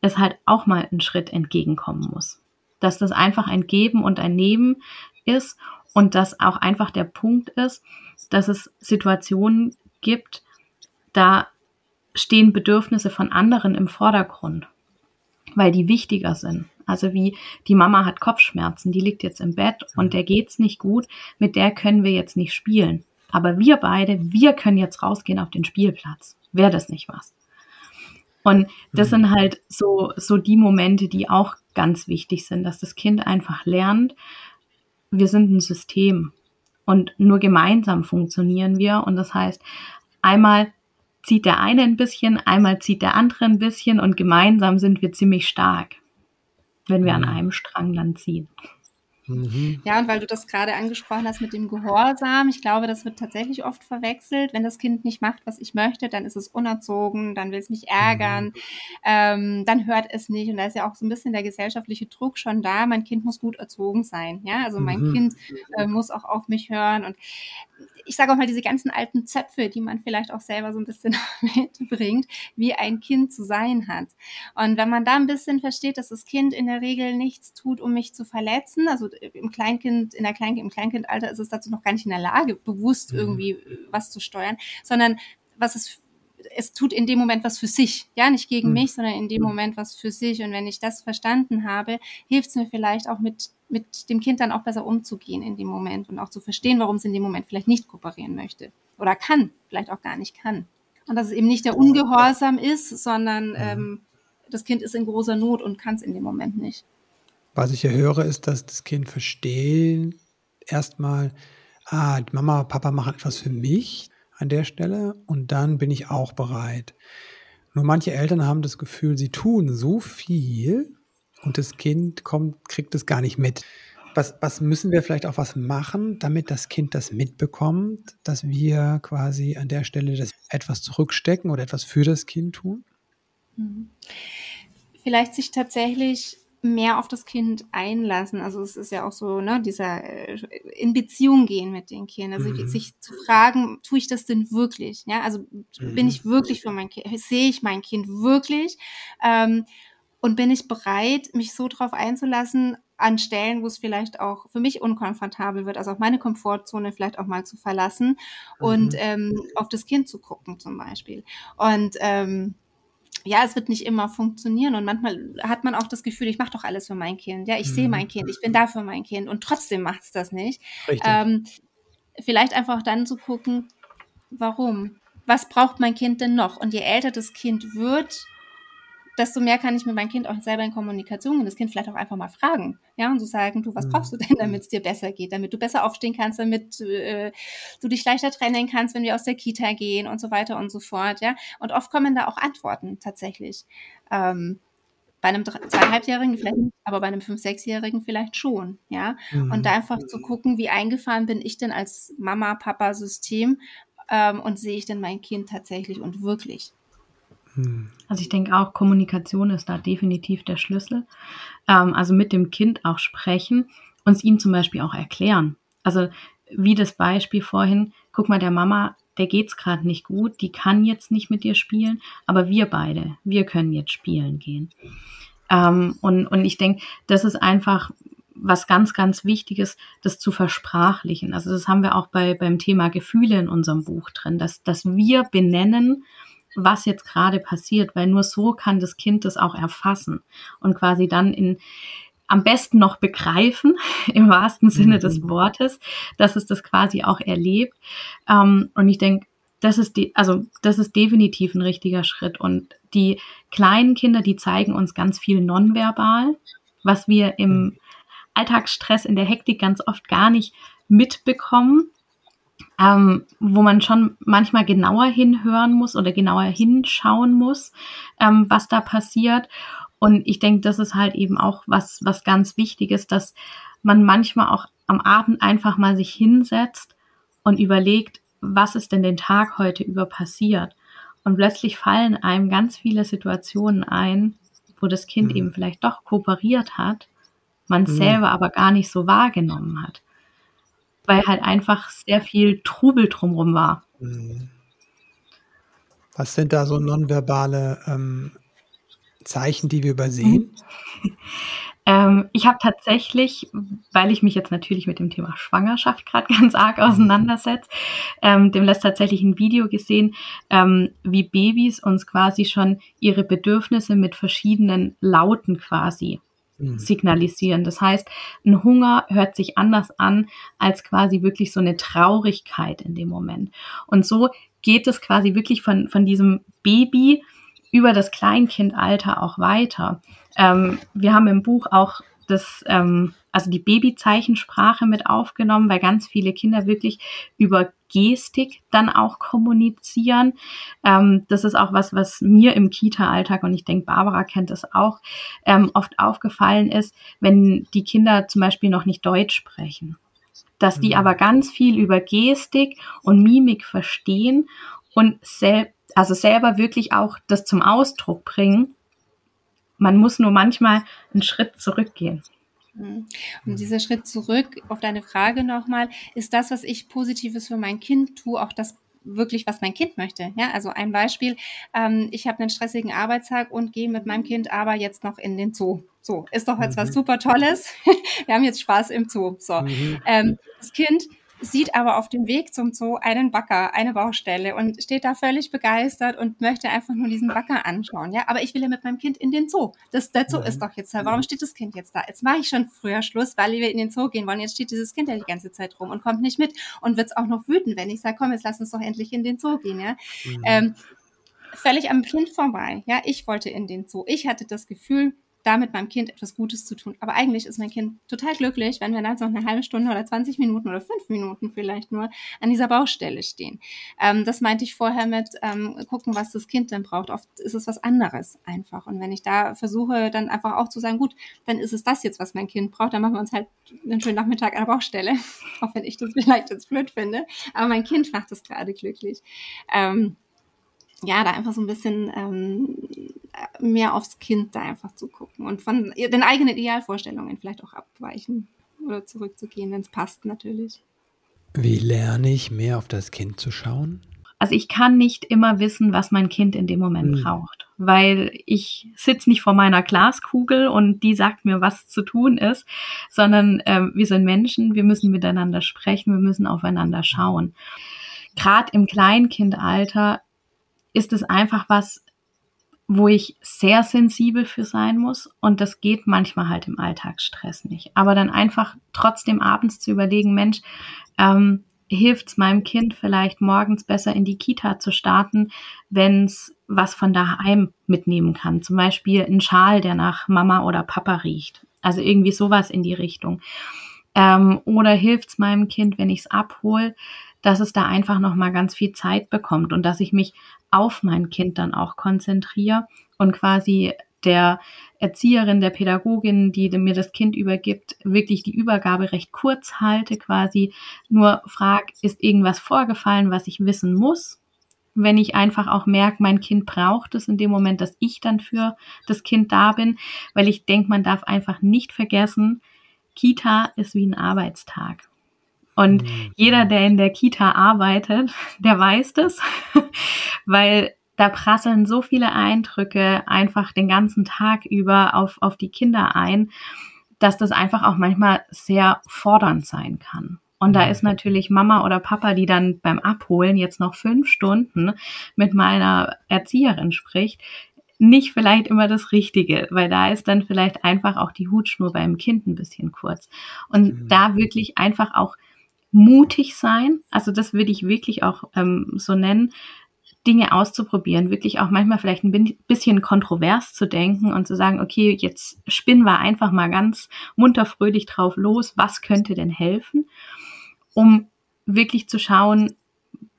es halt auch mal einen Schritt entgegenkommen muss. Dass das einfach ein Geben und ein Nehmen ist und dass auch einfach der Punkt ist, dass es Situationen gibt, da stehen Bedürfnisse von anderen im Vordergrund, weil die wichtiger sind. Also wie die Mama hat Kopfschmerzen, die liegt jetzt im Bett und der geht's nicht gut, mit der können wir jetzt nicht spielen. Aber wir beide, wir können jetzt rausgehen auf den Spielplatz. Wäre das nicht was? Und das mhm. sind halt so, so die Momente, die auch ganz wichtig sind, dass das Kind einfach lernt, wir sind ein System und nur gemeinsam funktionieren wir. Und das heißt, einmal zieht der eine ein bisschen, einmal zieht der andere ein bisschen und gemeinsam sind wir ziemlich stark, wenn wir an mhm. einem Strang dann ziehen. Mhm. Ja, und weil du das gerade angesprochen hast mit dem Gehorsam, ich glaube, das wird tatsächlich oft verwechselt. Wenn das Kind nicht macht, was ich möchte, dann ist es unerzogen, dann will es mich ärgern, mhm. ähm, dann hört es nicht. Und da ist ja auch so ein bisschen der gesellschaftliche Druck schon da. Mein Kind muss gut erzogen sein. Ja, also mein mhm. Kind äh, muss auch auf mich hören. Und ich sage auch mal, diese ganzen alten Zöpfe, die man vielleicht auch selber so ein bisschen mitbringt, wie ein Kind zu sein hat. Und wenn man da ein bisschen versteht, dass das Kind in der Regel nichts tut, um mich zu verletzen, also im Kleinkind, in der Kleinkind, im Kleinkindalter ist es dazu noch gar nicht in der Lage, bewusst mhm. irgendwie was zu steuern, sondern was es es tut in dem Moment was für sich, ja, nicht gegen mhm. mich, sondern in dem Moment was für sich. Und wenn ich das verstanden habe, hilft es mir vielleicht auch mit mit dem Kind dann auch besser umzugehen in dem Moment und auch zu verstehen, warum es in dem Moment vielleicht nicht kooperieren möchte oder kann, vielleicht auch gar nicht kann. Und dass es eben nicht der Ungehorsam ist, sondern mhm. ähm, das Kind ist in großer Not und kann es in dem Moment nicht. Was ich ja höre, ist, dass das Kind versteht erstmal, ah, Mama, Papa machen etwas für mich an der Stelle und dann bin ich auch bereit. Nur manche Eltern haben das Gefühl, sie tun so viel und das Kind kommt, kriegt es gar nicht mit. Was, was müssen wir vielleicht auch was machen, damit das Kind das mitbekommt, dass wir quasi an der Stelle das etwas zurückstecken oder etwas für das Kind tun? Vielleicht sich tatsächlich mehr auf das Kind einlassen. Also es ist ja auch so, ne, dieser äh, in Beziehung gehen mit den Kindern, also mhm. sich zu fragen, tue ich das denn wirklich? Ja, also mhm. bin ich wirklich für mein Kind? Sehe ich mein Kind wirklich? Ähm, und bin ich bereit, mich so drauf einzulassen, an Stellen, wo es vielleicht auch für mich unkomfortabel wird, also auch meine Komfortzone vielleicht auch mal zu verlassen mhm. und ähm, auf das Kind zu gucken zum Beispiel. Und ähm, ja, es wird nicht immer funktionieren und manchmal hat man auch das Gefühl, ich mache doch alles für mein Kind. Ja, ich mhm. sehe mein Kind, ich bin da für mein Kind und trotzdem macht es das nicht. Ähm, vielleicht einfach dann zu gucken, warum? Was braucht mein Kind denn noch? Und je älter das Kind wird, desto mehr kann ich mit meinem Kind auch selber in Kommunikation und das Kind vielleicht auch einfach mal fragen, ja, und so sagen, du, was mhm. brauchst du denn, damit es dir besser geht, damit du besser aufstehen kannst, damit äh, du dich leichter trennen kannst, wenn wir aus der Kita gehen und so weiter und so fort, ja. Und oft kommen da auch Antworten tatsächlich. Ähm, bei einem zweieinhalbjährigen vielleicht nicht, aber bei einem fünf, sechsjährigen vielleicht schon, ja. Mhm. Und da einfach zu gucken, wie eingefahren bin ich denn als Mama, Papa System ähm, und sehe ich denn mein Kind tatsächlich und wirklich. Hm. Also ich denke auch, Kommunikation ist da definitiv der Schlüssel. Ähm, also mit dem Kind auch sprechen und es ihm zum Beispiel auch erklären. Also wie das Beispiel vorhin, guck mal, der Mama, der geht's gerade nicht gut, die kann jetzt nicht mit dir spielen, aber wir beide, wir können jetzt spielen gehen. Ähm, und, und ich denke, das ist einfach was ganz, ganz Wichtiges, das zu versprachlichen. Also das haben wir auch bei, beim Thema Gefühle in unserem Buch drin, dass, dass wir benennen, was jetzt gerade passiert, weil nur so kann das Kind das auch erfassen und quasi dann in am besten noch begreifen, im wahrsten Sinne des mhm. Wortes, dass es das quasi auch erlebt. Ähm, und ich denke, das ist die, also das ist definitiv ein richtiger Schritt. Und die kleinen Kinder, die zeigen uns ganz viel nonverbal, was wir im mhm. Alltagsstress in der Hektik ganz oft gar nicht mitbekommen ähm, wo man schon manchmal genauer hinhören muss oder genauer hinschauen muss, ähm, was da passiert. Und ich denke, das ist halt eben auch was, was ganz wichtig ist, dass man manchmal auch am Abend einfach mal sich hinsetzt und überlegt, was ist denn den Tag heute über passiert? Und plötzlich fallen einem ganz viele Situationen ein, wo das Kind mhm. eben vielleicht doch kooperiert hat, man mhm. selber aber gar nicht so wahrgenommen hat weil halt einfach sehr viel Trubel drumherum war. Mhm. Was sind da so nonverbale ähm, Zeichen, die wir übersehen? ähm, ich habe tatsächlich, weil ich mich jetzt natürlich mit dem Thema Schwangerschaft gerade ganz arg mhm. auseinandersetze, ähm, dem lässt tatsächlich ein Video gesehen, ähm, wie Babys uns quasi schon ihre Bedürfnisse mit verschiedenen Lauten quasi. Signalisieren. Das heißt, ein Hunger hört sich anders an als quasi wirklich so eine Traurigkeit in dem Moment. Und so geht es quasi wirklich von, von diesem Baby über das Kleinkindalter auch weiter. Ähm, wir haben im Buch auch das, ähm, also die Babyzeichensprache mit aufgenommen, weil ganz viele Kinder wirklich über Gestik dann auch kommunizieren. Ähm, das ist auch was, was mir im Kita-Alltag, und ich denke, Barbara kennt das auch, ähm, oft aufgefallen ist, wenn die Kinder zum Beispiel noch nicht Deutsch sprechen. Dass die mhm. aber ganz viel über Gestik und Mimik verstehen und sel also selber wirklich auch das zum Ausdruck bringen. Man muss nur manchmal einen Schritt zurückgehen. Mhm. Und dieser Schritt zurück auf deine Frage nochmal, ist das, was ich Positives für mein Kind tue, auch das wirklich, was mein Kind möchte. Ja, also ein Beispiel, ähm, ich habe einen stressigen Arbeitstag und gehe mit meinem Kind aber jetzt noch in den Zoo. So, ist doch jetzt mhm. was super Tolles. Wir haben jetzt Spaß im Zoo. So, mhm. ähm, das Kind sieht aber auf dem Weg zum Zoo einen Bagger, eine Baustelle und steht da völlig begeistert und möchte einfach nur diesen Bagger anschauen. Ja, aber ich will ja mit meinem Kind in den Zoo. Das, der Zoo mhm. ist doch jetzt da. Warum steht das Kind jetzt da? Jetzt mache ich schon früher Schluss, weil wir in den Zoo gehen wollen. Jetzt steht dieses Kind ja die ganze Zeit rum und kommt nicht mit und wird es auch noch wütend, wenn ich sage, komm, jetzt lass uns doch endlich in den Zoo gehen. Ja. Mhm. Ähm, völlig am Kind vorbei. Ja, ich wollte in den Zoo. Ich hatte das Gefühl, damit meinem Kind etwas Gutes zu tun. Aber eigentlich ist mein Kind total glücklich, wenn wir dann noch eine halbe Stunde oder 20 Minuten oder fünf Minuten vielleicht nur an dieser Baustelle stehen. Ähm, das meinte ich vorher mit ähm, gucken, was das Kind denn braucht. Oft ist es was anderes einfach. Und wenn ich da versuche, dann einfach auch zu sagen, gut, dann ist es das jetzt, was mein Kind braucht, dann machen wir uns halt einen schönen Nachmittag an der Baustelle. auch wenn ich das vielleicht jetzt blöd finde. Aber mein Kind macht es gerade glücklich. Ähm, ja, da einfach so ein bisschen ähm, mehr aufs Kind da einfach zu gucken und von den eigenen Idealvorstellungen vielleicht auch abweichen oder zurückzugehen, wenn es passt natürlich. Wie lerne ich mehr auf das Kind zu schauen? Also ich kann nicht immer wissen, was mein Kind in dem Moment mhm. braucht, weil ich sitze nicht vor meiner Glaskugel und die sagt mir, was zu tun ist, sondern ähm, wir sind Menschen, wir müssen miteinander sprechen, wir müssen aufeinander schauen. Gerade im Kleinkindalter ist es einfach was, wo ich sehr sensibel für sein muss und das geht manchmal halt im Alltagsstress nicht. Aber dann einfach trotzdem abends zu überlegen, Mensch, ähm, hilft es meinem Kind vielleicht morgens besser in die Kita zu starten, wenn es was von daheim mitnehmen kann. Zum Beispiel ein Schal, der nach Mama oder Papa riecht. Also irgendwie sowas in die Richtung. Ähm, oder hilft es meinem Kind, wenn ich es abhole, dass es da einfach nochmal ganz viel Zeit bekommt und dass ich mich auf mein Kind dann auch konzentriere und quasi der Erzieherin, der Pädagogin, die mir das Kind übergibt, wirklich die Übergabe recht kurz halte, quasi nur frag, ist irgendwas vorgefallen, was ich wissen muss? Wenn ich einfach auch merke, mein Kind braucht es in dem Moment, dass ich dann für das Kind da bin, weil ich denke, man darf einfach nicht vergessen, Kita ist wie ein Arbeitstag. Und mhm. jeder, der in der Kita arbeitet, der weiß das, weil da prasseln so viele Eindrücke einfach den ganzen Tag über auf, auf die Kinder ein, dass das einfach auch manchmal sehr fordernd sein kann. Und da mhm. ist natürlich Mama oder Papa, die dann beim Abholen jetzt noch fünf Stunden mit meiner Erzieherin spricht, nicht vielleicht immer das Richtige, weil da ist dann vielleicht einfach auch die Hutschnur beim Kind ein bisschen kurz. Und mhm. da wirklich einfach auch mutig sein. Also das würde ich wirklich auch ähm, so nennen. Dinge auszuprobieren, wirklich auch manchmal vielleicht ein bisschen kontrovers zu denken und zu sagen, okay, jetzt spinnen wir einfach mal ganz munter fröhlich drauf los, was könnte denn helfen, um wirklich zu schauen,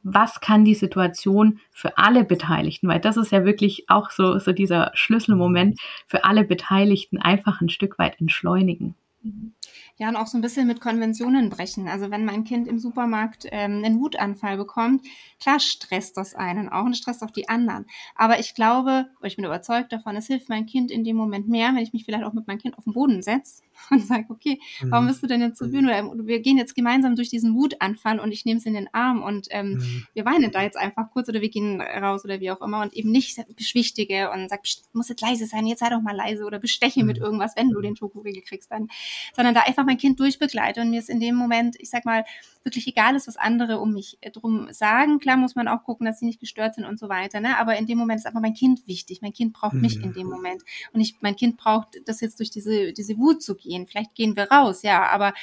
was kann die Situation für alle Beteiligten, weil das ist ja wirklich auch so, so dieser Schlüsselmoment für alle Beteiligten einfach ein Stück weit entschleunigen. Mhm. Ja, und auch so ein bisschen mit Konventionen brechen. Also wenn mein Kind im Supermarkt ähm, einen Wutanfall bekommt, klar stresst das einen auch und stresst auch die anderen. Aber ich glaube, ich bin überzeugt davon, es hilft mein Kind in dem Moment mehr, wenn ich mich vielleicht auch mit meinem Kind auf den Boden setze und sage, okay, warum mhm. bist du denn jetzt so wütend? Oder wir gehen jetzt gemeinsam durch diesen Wutanfall und ich nehme es in den Arm und ähm, mhm. wir weinen da jetzt einfach kurz oder wir gehen raus oder wie auch immer und eben nicht beschwichtige und sag, muss jetzt leise sein, jetzt sei doch mal leise oder besteche mhm. mit irgendwas, wenn du den Schokoriegel kriegst, dann, sondern da einfach mein Kind durchbegleite und mir ist in dem Moment, ich sag mal, wirklich egal ist, was andere um mich äh, drum sagen. Klar muss man auch gucken, dass sie nicht gestört sind und so weiter, ne? aber in dem Moment ist einfach mein Kind wichtig. Mein Kind braucht mich in dem mhm. Moment und ich, mein Kind braucht das jetzt durch diese, diese Wut zu gehen. Vielleicht gehen wir raus, ja, aber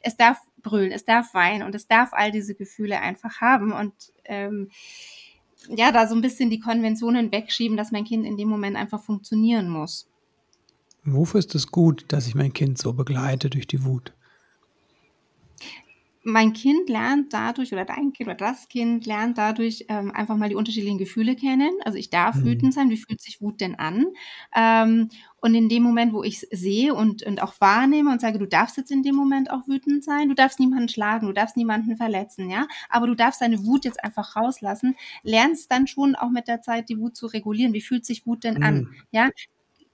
es darf brüllen, es darf weinen und es darf all diese Gefühle einfach haben und ähm, ja, da so ein bisschen die Konventionen wegschieben, dass mein Kind in dem Moment einfach funktionieren muss. Wofür ist es gut, dass ich mein Kind so begleite durch die Wut? Mein Kind lernt dadurch, oder dein Kind oder das Kind lernt dadurch ähm, einfach mal die unterschiedlichen Gefühle kennen. Also ich darf mhm. wütend sein, wie fühlt sich Wut denn an? Ähm, und in dem Moment, wo ich es sehe und, und auch wahrnehme und sage, du darfst jetzt in dem Moment auch wütend sein, du darfst niemanden schlagen, du darfst niemanden verletzen, ja, aber du darfst deine Wut jetzt einfach rauslassen, lernst dann schon auch mit der Zeit die Wut zu regulieren. Wie fühlt sich Wut denn mhm. an? Ja,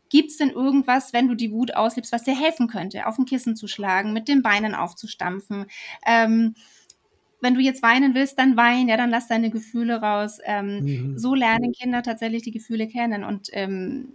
Gibt es denn irgendwas, wenn du die Wut auslebst, was dir helfen könnte, auf ein Kissen zu schlagen, mit den Beinen aufzustampfen? Ähm, wenn du jetzt weinen willst, dann wein, ja, dann lass deine Gefühle raus. Ähm, mhm. So lernen Kinder tatsächlich die Gefühle kennen und ähm,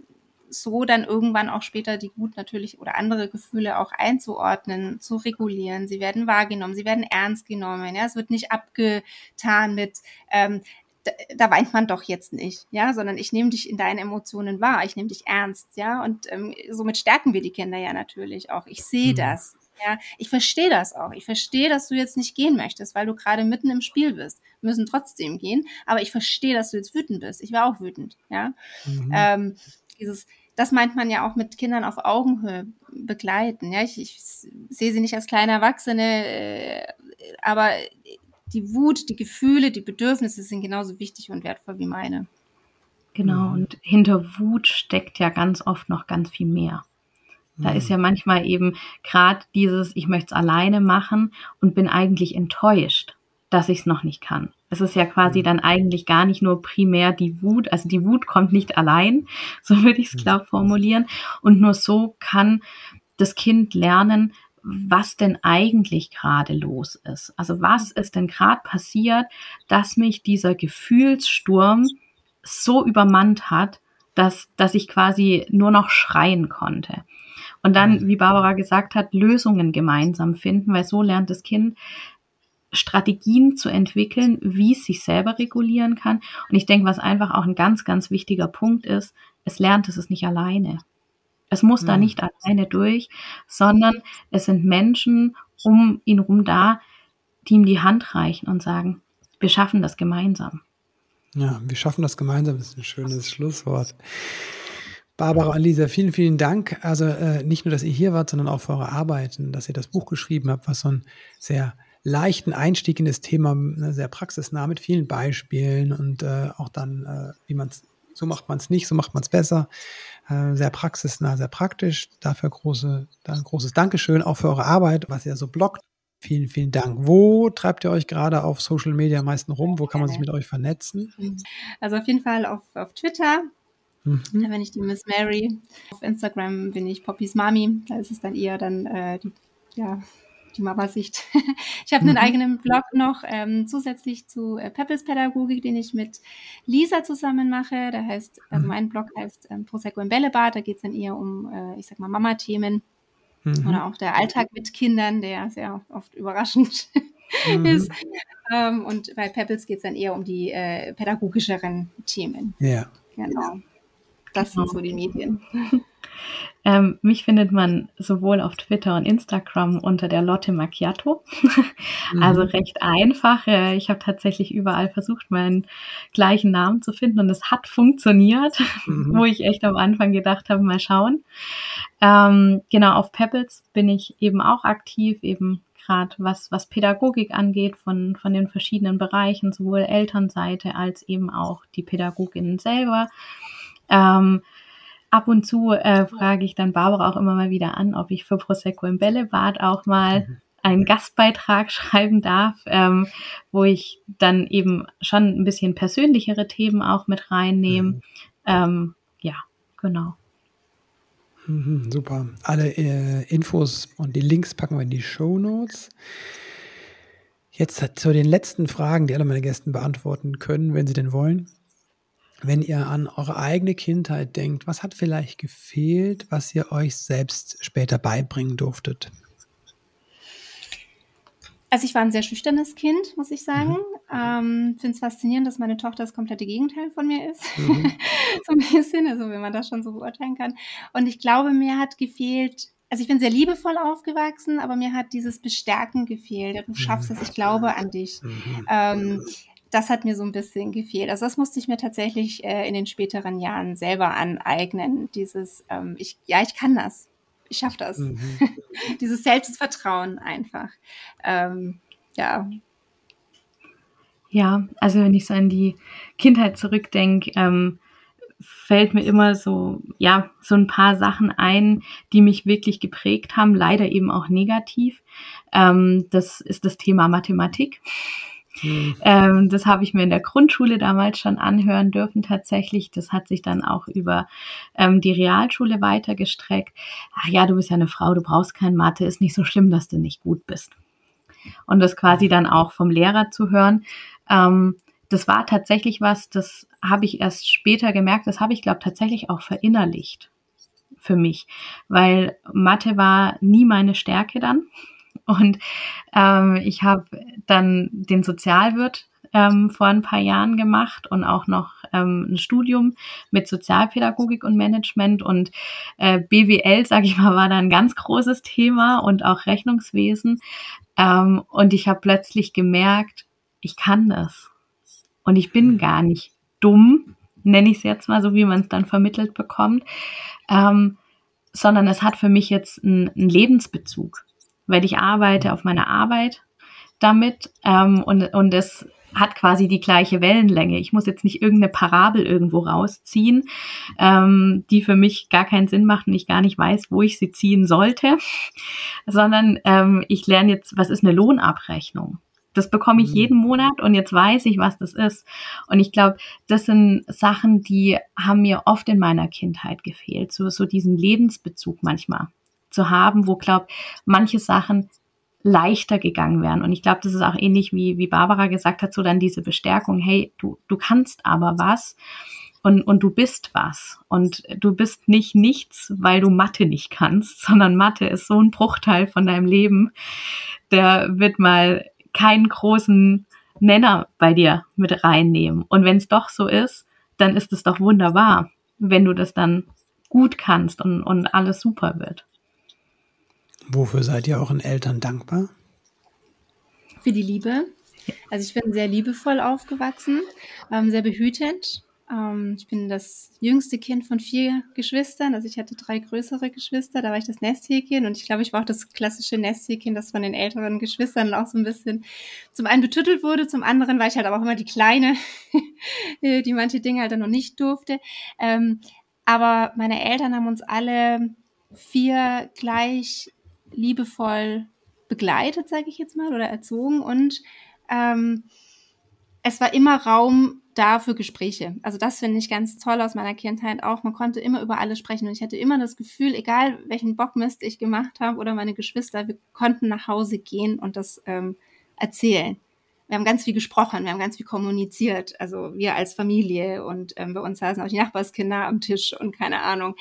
so dann irgendwann auch später die Wut natürlich oder andere Gefühle auch einzuordnen, zu regulieren. Sie werden wahrgenommen, sie werden ernst genommen. Ja, es wird nicht abgetan mit ähm, da, da weint man doch jetzt nicht, ja, sondern ich nehme dich in deinen Emotionen wahr, ich nehme dich ernst, ja, und ähm, somit stärken wir die Kinder ja natürlich auch. Ich sehe mhm. das, ja, ich verstehe das auch. Ich verstehe, dass du jetzt nicht gehen möchtest, weil du gerade mitten im Spiel bist. Wir müssen trotzdem gehen, aber ich verstehe, dass du jetzt wütend bist. Ich war auch wütend, ja. Mhm. Ähm, dieses, das meint man ja auch mit Kindern auf Augenhöhe begleiten. Ja, ich, ich sehe sie nicht als kleine Erwachsene, äh, aber die Wut, die Gefühle, die Bedürfnisse sind genauso wichtig und wertvoll wie meine. Genau, mhm. und hinter Wut steckt ja ganz oft noch ganz viel mehr. Da mhm. ist ja manchmal eben gerade dieses, ich möchte es alleine machen und bin eigentlich enttäuscht, dass ich es noch nicht kann. Es ist ja quasi mhm. dann eigentlich gar nicht nur primär die Wut, also die Wut kommt nicht allein, so würde ich es, mhm. glaube formulieren. Und nur so kann das Kind lernen, was denn eigentlich gerade los ist. Also was ist denn gerade passiert, dass mich dieser Gefühlssturm so übermannt hat, dass, dass ich quasi nur noch schreien konnte. Und dann, mhm. wie Barbara gesagt hat, Lösungen gemeinsam finden, weil so lernt das Kind Strategien zu entwickeln, wie es sich selber regulieren kann. Und ich denke, was einfach auch ein ganz, ganz wichtiger Punkt ist, es lernt es ist nicht alleine. Es muss mhm. da nicht alleine durch, sondern es sind Menschen um ihn rum da, die ihm die Hand reichen und sagen, wir schaffen das gemeinsam. Ja, wir schaffen das gemeinsam, das ist ein schönes Schlusswort. Barbara und Lisa, vielen, vielen Dank. Also äh, nicht nur, dass ihr hier wart, sondern auch für eure Arbeit und dass ihr das Buch geschrieben habt, was so einen sehr leichten Einstieg in das Thema, ne, sehr praxisnah mit vielen Beispielen und äh, auch dann, äh, wie man es, so macht man es nicht, so macht man es besser. Äh, sehr praxisnah, sehr praktisch. Dafür große, ein großes Dankeschön auch für eure Arbeit, was ihr so blockt. Vielen, vielen Dank. Wo treibt ihr euch gerade auf Social Media am meisten rum? Wo kann man sich mit euch vernetzen? Also auf jeden Fall auf, auf Twitter. Mhm. Da bin ich die Miss Mary. Auf Instagram bin ich Poppys Mami. Da ist es dann eher dann äh, die, ja, die Mama-Sicht. ich habe einen mhm. eigenen Blog noch ähm, zusätzlich zu äh, Peppels Pädagogik, den ich mit Lisa zusammen mache. Da heißt, also mein Blog heißt ähm, Prosecco im Bällebad. Da geht es dann eher um, äh, ich sag mal, Mama-Themen. Mhm. Oder auch der Alltag mit Kindern, der sehr oft überraschend mhm. ist. Ähm, und bei Pebbles geht es dann eher um die äh, pädagogischeren Themen. Ja. Genau. Das genau. sind so die Medien. Ähm, mich findet man sowohl auf Twitter und Instagram unter der Lotte Macchiato. also mhm. recht einfach. Äh, ich habe tatsächlich überall versucht, meinen gleichen Namen zu finden und es hat funktioniert, mhm. wo ich echt am Anfang gedacht habe, mal schauen. Ähm, genau, auf Pebbles bin ich eben auch aktiv, eben gerade was, was Pädagogik angeht, von, von den verschiedenen Bereichen, sowohl Elternseite als eben auch die Pädagoginnen selber. Ähm, ab und zu äh, frage ich dann Barbara auch immer mal wieder an, ob ich für Prosecco im Bällebad auch mal mhm. einen Gastbeitrag schreiben darf, ähm, wo ich dann eben schon ein bisschen persönlichere Themen auch mit reinnehme. Mhm. Ähm, ja, genau. Mhm, super. Alle äh, Infos und die Links packen wir in die Show Notes. Jetzt zu den letzten Fragen, die alle meine Gäste beantworten können, wenn sie denn wollen wenn ihr an eure eigene Kindheit denkt, was hat vielleicht gefehlt, was ihr euch selbst später beibringen durftet? Also ich war ein sehr schüchternes Kind, muss ich sagen. Mhm. Ähm, Finde es faszinierend, dass meine Tochter das komplette Gegenteil von mir ist. Mhm. so ein bisschen, also wenn man das schon so beurteilen kann. Und ich glaube, mir hat gefehlt, also ich bin sehr liebevoll aufgewachsen, aber mir hat dieses Bestärken gefehlt. Du schaffst es, ich glaube an dich. Mhm. Ähm, das hat mir so ein bisschen gefehlt. Also das musste ich mir tatsächlich äh, in den späteren Jahren selber aneignen. Dieses, ähm, ich, ja, ich kann das. Ich schaffe das. Mhm. Dieses Selbstvertrauen einfach. Ähm, ja. Ja, also wenn ich so an die Kindheit zurückdenke, ähm, fällt mir immer so, ja, so ein paar Sachen ein, die mich wirklich geprägt haben, leider eben auch negativ. Ähm, das ist das Thema Mathematik. Mhm. Ähm, das habe ich mir in der Grundschule damals schon anhören dürfen tatsächlich. Das hat sich dann auch über ähm, die Realschule weitergestreckt. Ach ja, du bist ja eine Frau, du brauchst kein Mathe, ist nicht so schlimm, dass du nicht gut bist. Und das quasi dann auch vom Lehrer zu hören. Ähm, das war tatsächlich was, das habe ich erst später gemerkt, das habe ich, glaube tatsächlich auch verinnerlicht. für mich, weil Mathe war nie meine Stärke dann. Und ähm, ich habe dann den Sozialwirt ähm, vor ein paar Jahren gemacht und auch noch ähm, ein Studium mit Sozialpädagogik und Management und äh, BWL, sage ich mal, war da ein ganz großes Thema und auch Rechnungswesen. Ähm, und ich habe plötzlich gemerkt, ich kann das. Und ich bin gar nicht dumm, nenne ich es jetzt mal so, wie man es dann vermittelt bekommt, ähm, sondern es hat für mich jetzt einen, einen Lebensbezug, weil ich arbeite auf meiner Arbeit damit ähm, und, und es hat quasi die gleiche Wellenlänge. Ich muss jetzt nicht irgendeine Parabel irgendwo rausziehen, ähm, die für mich gar keinen Sinn macht und ich gar nicht weiß, wo ich sie ziehen sollte, sondern ähm, ich lerne jetzt, was ist eine Lohnabrechnung? Das bekomme ich mhm. jeden Monat und jetzt weiß ich, was das ist. Und ich glaube, das sind Sachen, die haben mir oft in meiner Kindheit gefehlt, so, so diesen Lebensbezug manchmal zu haben, wo, glaub, manche Sachen leichter gegangen wären. Und ich glaube, das ist auch ähnlich wie, wie Barbara gesagt hat, so dann diese Bestärkung, hey, du, du kannst aber was und, und du bist was. Und du bist nicht nichts, weil du Mathe nicht kannst, sondern Mathe ist so ein Bruchteil von deinem Leben. Der wird mal keinen großen Nenner bei dir mit reinnehmen. Und wenn es doch so ist, dann ist es doch wunderbar, wenn du das dann gut kannst und, und alles super wird. Wofür seid ihr euren Eltern dankbar? Für die Liebe. Also ich bin sehr liebevoll aufgewachsen, ähm, sehr behütend. Ähm, ich bin das jüngste Kind von vier Geschwistern. Also ich hatte drei größere Geschwister, da war ich das Nesthäkchen und ich glaube, ich war auch das klassische Nesthäkchen, das von den älteren Geschwistern auch so ein bisschen zum einen betüttelt wurde, zum anderen war ich halt aber auch immer die Kleine, die manche Dinge halt dann noch nicht durfte. Ähm, aber meine Eltern haben uns alle vier gleich liebevoll begleitet, sage ich jetzt mal, oder erzogen. Und ähm, es war immer Raum da für Gespräche. Also das finde ich ganz toll aus meiner Kindheit auch. Man konnte immer über alles sprechen und ich hatte immer das Gefühl, egal welchen Bockmist ich gemacht habe oder meine Geschwister, wir konnten nach Hause gehen und das ähm, erzählen. Wir haben ganz viel gesprochen, wir haben ganz viel kommuniziert, also wir als Familie und ähm, bei uns saßen auch die Nachbarskinder am Tisch und keine Ahnung,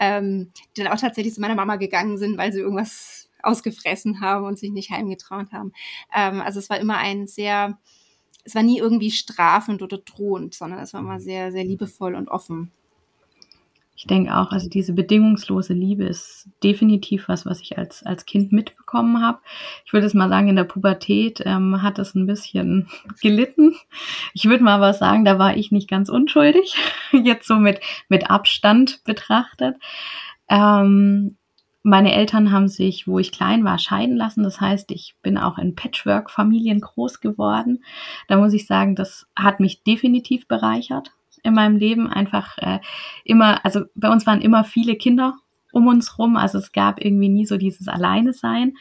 ähm, die dann auch tatsächlich zu meiner Mama gegangen sind, weil sie irgendwas ausgefressen haben und sich nicht heimgetraut haben. Ähm, also es war immer ein sehr, es war nie irgendwie strafend oder drohend, sondern es war immer sehr, sehr liebevoll und offen. Ich denke auch, also diese bedingungslose Liebe ist definitiv was, was ich als, als Kind mitbekommen habe. Ich würde es mal sagen, in der Pubertät ähm, hat es ein bisschen gelitten. Ich würde mal was sagen, da war ich nicht ganz unschuldig, jetzt so mit, mit Abstand betrachtet. Ähm, meine Eltern haben sich, wo ich klein war, scheiden lassen. Das heißt, ich bin auch in Patchwork-Familien groß geworden. Da muss ich sagen, das hat mich definitiv bereichert in meinem Leben einfach äh, immer, also bei uns waren immer viele Kinder um uns rum, also es gab irgendwie nie so dieses Alleine sein.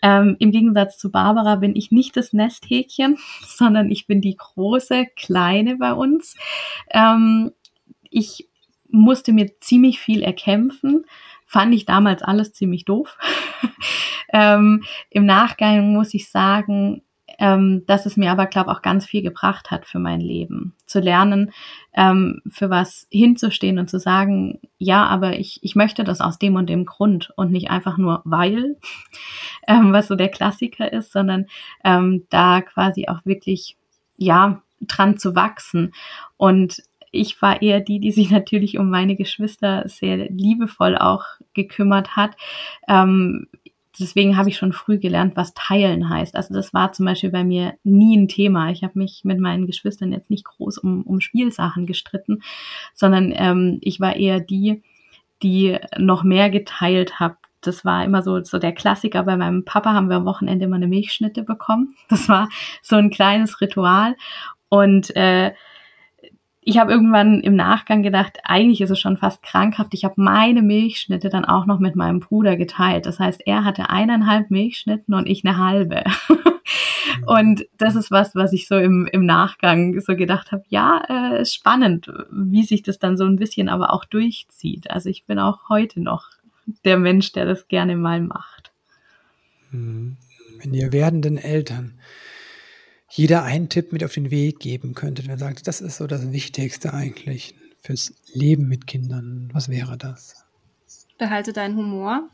Ähm, Im Gegensatz zu Barbara bin ich nicht das Nesthäkchen, sondern ich bin die große, kleine bei uns. Ähm, ich musste mir ziemlich viel erkämpfen, fand ich damals alles ziemlich doof. ähm, Im Nachgang muss ich sagen, ähm, dass es mir aber, glaube auch ganz viel gebracht hat für mein Leben. Zu lernen, ähm, für was hinzustehen und zu sagen, ja, aber ich, ich möchte das aus dem und dem Grund und nicht einfach nur weil, ähm, was so der Klassiker ist, sondern ähm, da quasi auch wirklich, ja, dran zu wachsen. Und ich war eher die, die sich natürlich um meine Geschwister sehr liebevoll auch gekümmert hat. Ähm, deswegen habe ich schon früh gelernt, was teilen heißt. Also das war zum Beispiel bei mir nie ein Thema. Ich habe mich mit meinen Geschwistern jetzt nicht groß um, um Spielsachen gestritten, sondern ähm, ich war eher die, die noch mehr geteilt hat. Das war immer so, so der Klassiker. Bei meinem Papa haben wir am Wochenende immer eine Milchschnitte bekommen. Das war so ein kleines Ritual. Und äh, ich habe irgendwann im Nachgang gedacht, eigentlich ist es schon fast krankhaft. Ich habe meine Milchschnitte dann auch noch mit meinem Bruder geteilt. Das heißt, er hatte eineinhalb Milchschnitten und ich eine halbe. und das ist was, was ich so im, im Nachgang so gedacht habe, ja, äh, spannend, wie sich das dann so ein bisschen aber auch durchzieht. Also ich bin auch heute noch der Mensch, der das gerne mal macht. Hm. Wenn ihr werdenden Eltern jeder einen Tipp mit auf den Weg geben könnte, der sagt, das ist so das Wichtigste eigentlich fürs Leben mit Kindern, was wäre das? behalte deinen Humor.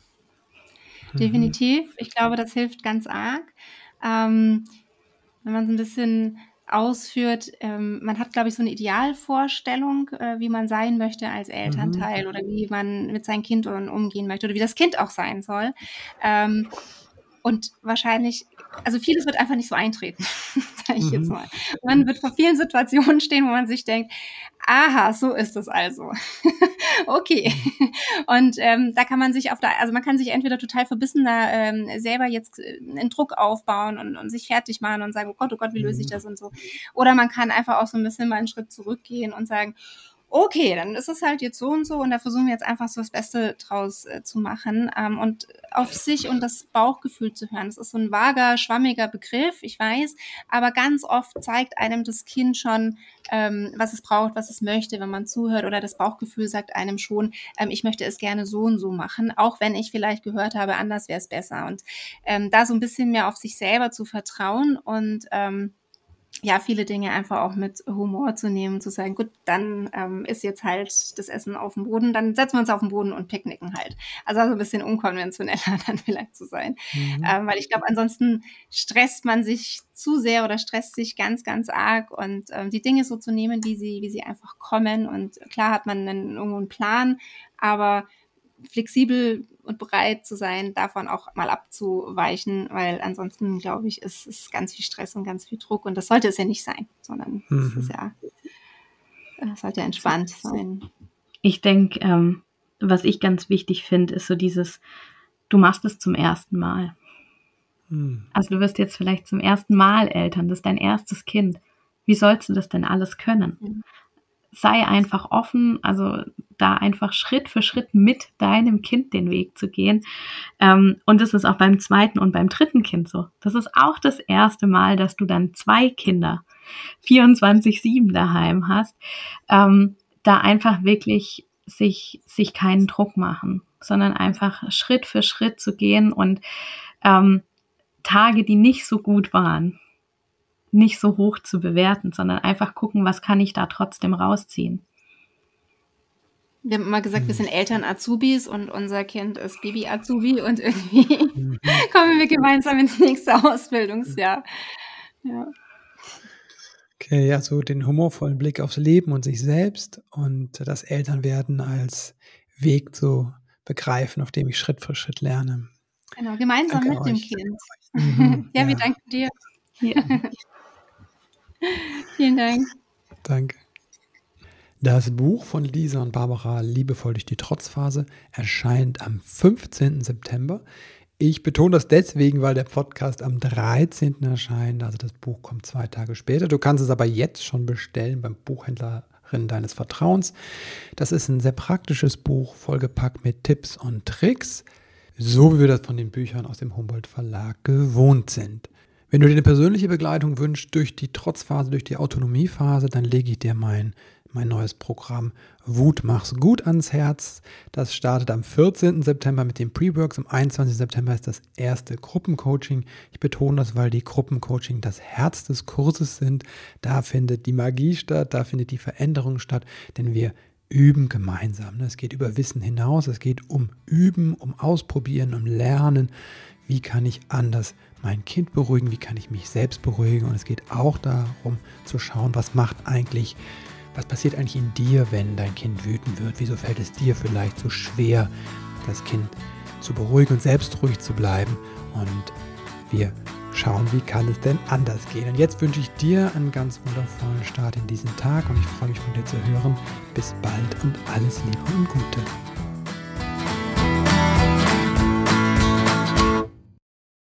Mhm. Definitiv. Ich glaube, das hilft ganz arg. Ähm, wenn man so ein bisschen ausführt, ähm, man hat, glaube ich, so eine Idealvorstellung, äh, wie man sein möchte als Elternteil mhm. oder wie man mit seinem Kind umgehen möchte oder wie das Kind auch sein soll. Ähm, und wahrscheinlich, also vieles wird einfach nicht so eintreten, sage ich mhm. jetzt mal. Man wird vor vielen Situationen stehen, wo man sich denkt, aha, so ist es also. okay. Und ähm, da kann man sich auf der, also man kann sich entweder total verbissen da ähm, selber jetzt äh, einen Druck aufbauen und, und sich fertig machen und sagen, oh Gott, oh Gott, wie löse ich mhm. das und so. Oder man kann einfach auch so ein bisschen mal einen Schritt zurückgehen und sagen, okay, dann ist es halt jetzt so und so und da versuchen wir jetzt einfach so das Beste draus äh, zu machen ähm, und auf sich und das Bauchgefühl zu hören. Das ist so ein vager, schwammiger Begriff, ich weiß, aber ganz oft zeigt einem das Kind schon, ähm, was es braucht, was es möchte, wenn man zuhört oder das Bauchgefühl sagt einem schon, ähm, ich möchte es gerne so und so machen, auch wenn ich vielleicht gehört habe, anders wäre es besser und ähm, da so ein bisschen mehr auf sich selber zu vertrauen und ähm, ja, viele Dinge einfach auch mit Humor zu nehmen, zu sagen, gut, dann ähm, ist jetzt halt das Essen auf dem Boden, dann setzen wir uns auf den Boden und picknicken halt. Also so ein bisschen unkonventioneller dann vielleicht zu sein. Mhm. Ähm, weil ich glaube, ansonsten stresst man sich zu sehr oder stresst sich ganz, ganz arg und ähm, die Dinge so zu nehmen, wie sie, wie sie einfach kommen. Und klar hat man einen, irgendwo einen Plan, aber flexibel und bereit zu sein, davon auch mal abzuweichen, weil ansonsten, glaube ich, ist es ganz viel Stress und ganz viel Druck und das sollte es ja nicht sein, sondern mhm. es ist ja, es sollte entspannt sein. Ich denke, ähm, was ich ganz wichtig finde, ist so dieses, du machst es zum ersten Mal. Mhm. Also du wirst jetzt vielleicht zum ersten Mal Eltern, das ist dein erstes Kind. Wie sollst du das denn alles können? Mhm sei einfach offen, also da einfach Schritt für Schritt mit deinem Kind den Weg zu gehen. Ähm, und das ist auch beim zweiten und beim dritten Kind so. Das ist auch das erste Mal, dass du dann zwei Kinder 24-7 daheim hast. Ähm, da einfach wirklich sich, sich keinen Druck machen, sondern einfach Schritt für Schritt zu gehen und ähm, Tage, die nicht so gut waren, nicht so hoch zu bewerten, sondern einfach gucken, was kann ich da trotzdem rausziehen. Wir haben immer gesagt, wir sind Eltern Azubis und unser Kind ist Baby Azubi und irgendwie mhm. kommen wir gemeinsam ins nächste Ausbildungsjahr. Ja. Okay, also den humorvollen Blick aufs Leben und sich selbst und das Elternwerden als Weg zu begreifen, auf dem ich Schritt für Schritt lerne. Genau, gemeinsam Danke mit euch. dem Kind. Mhm, ja, ja, wir danken dir. Ja. Vielen Dank. Danke. Das Buch von Lisa und Barbara Liebevoll durch die Trotzphase erscheint am 15. September. Ich betone das deswegen, weil der Podcast am 13. erscheint. Also das Buch kommt zwei Tage später. Du kannst es aber jetzt schon bestellen beim Buchhändlerin deines Vertrauens. Das ist ein sehr praktisches Buch, vollgepackt mit Tipps und Tricks, so wie wir das von den Büchern aus dem Humboldt Verlag gewohnt sind. Wenn du dir eine persönliche Begleitung wünschst durch die Trotzphase, durch die Autonomiephase, dann lege ich dir mein, mein neues Programm Wut mach's gut ans Herz. Das startet am 14. September mit dem Pre-Works. Am 21. September ist das erste Gruppencoaching. Ich betone das, weil die Gruppencoaching das Herz des Kurses sind. Da findet die Magie statt, da findet die Veränderung statt, denn wir üben gemeinsam. Es geht über Wissen hinaus, es geht um Üben, um Ausprobieren, um Lernen. Wie kann ich anders mein Kind beruhigen, wie kann ich mich selbst beruhigen. Und es geht auch darum zu schauen, was macht eigentlich, was passiert eigentlich in dir, wenn dein Kind wütend wird. Wieso fällt es dir vielleicht so schwer, das Kind zu beruhigen und selbst ruhig zu bleiben. Und wir schauen, wie kann es denn anders gehen. Und jetzt wünsche ich dir einen ganz wundervollen Start in diesen Tag und ich freue mich von dir zu hören. Bis bald und alles Liebe und Gute.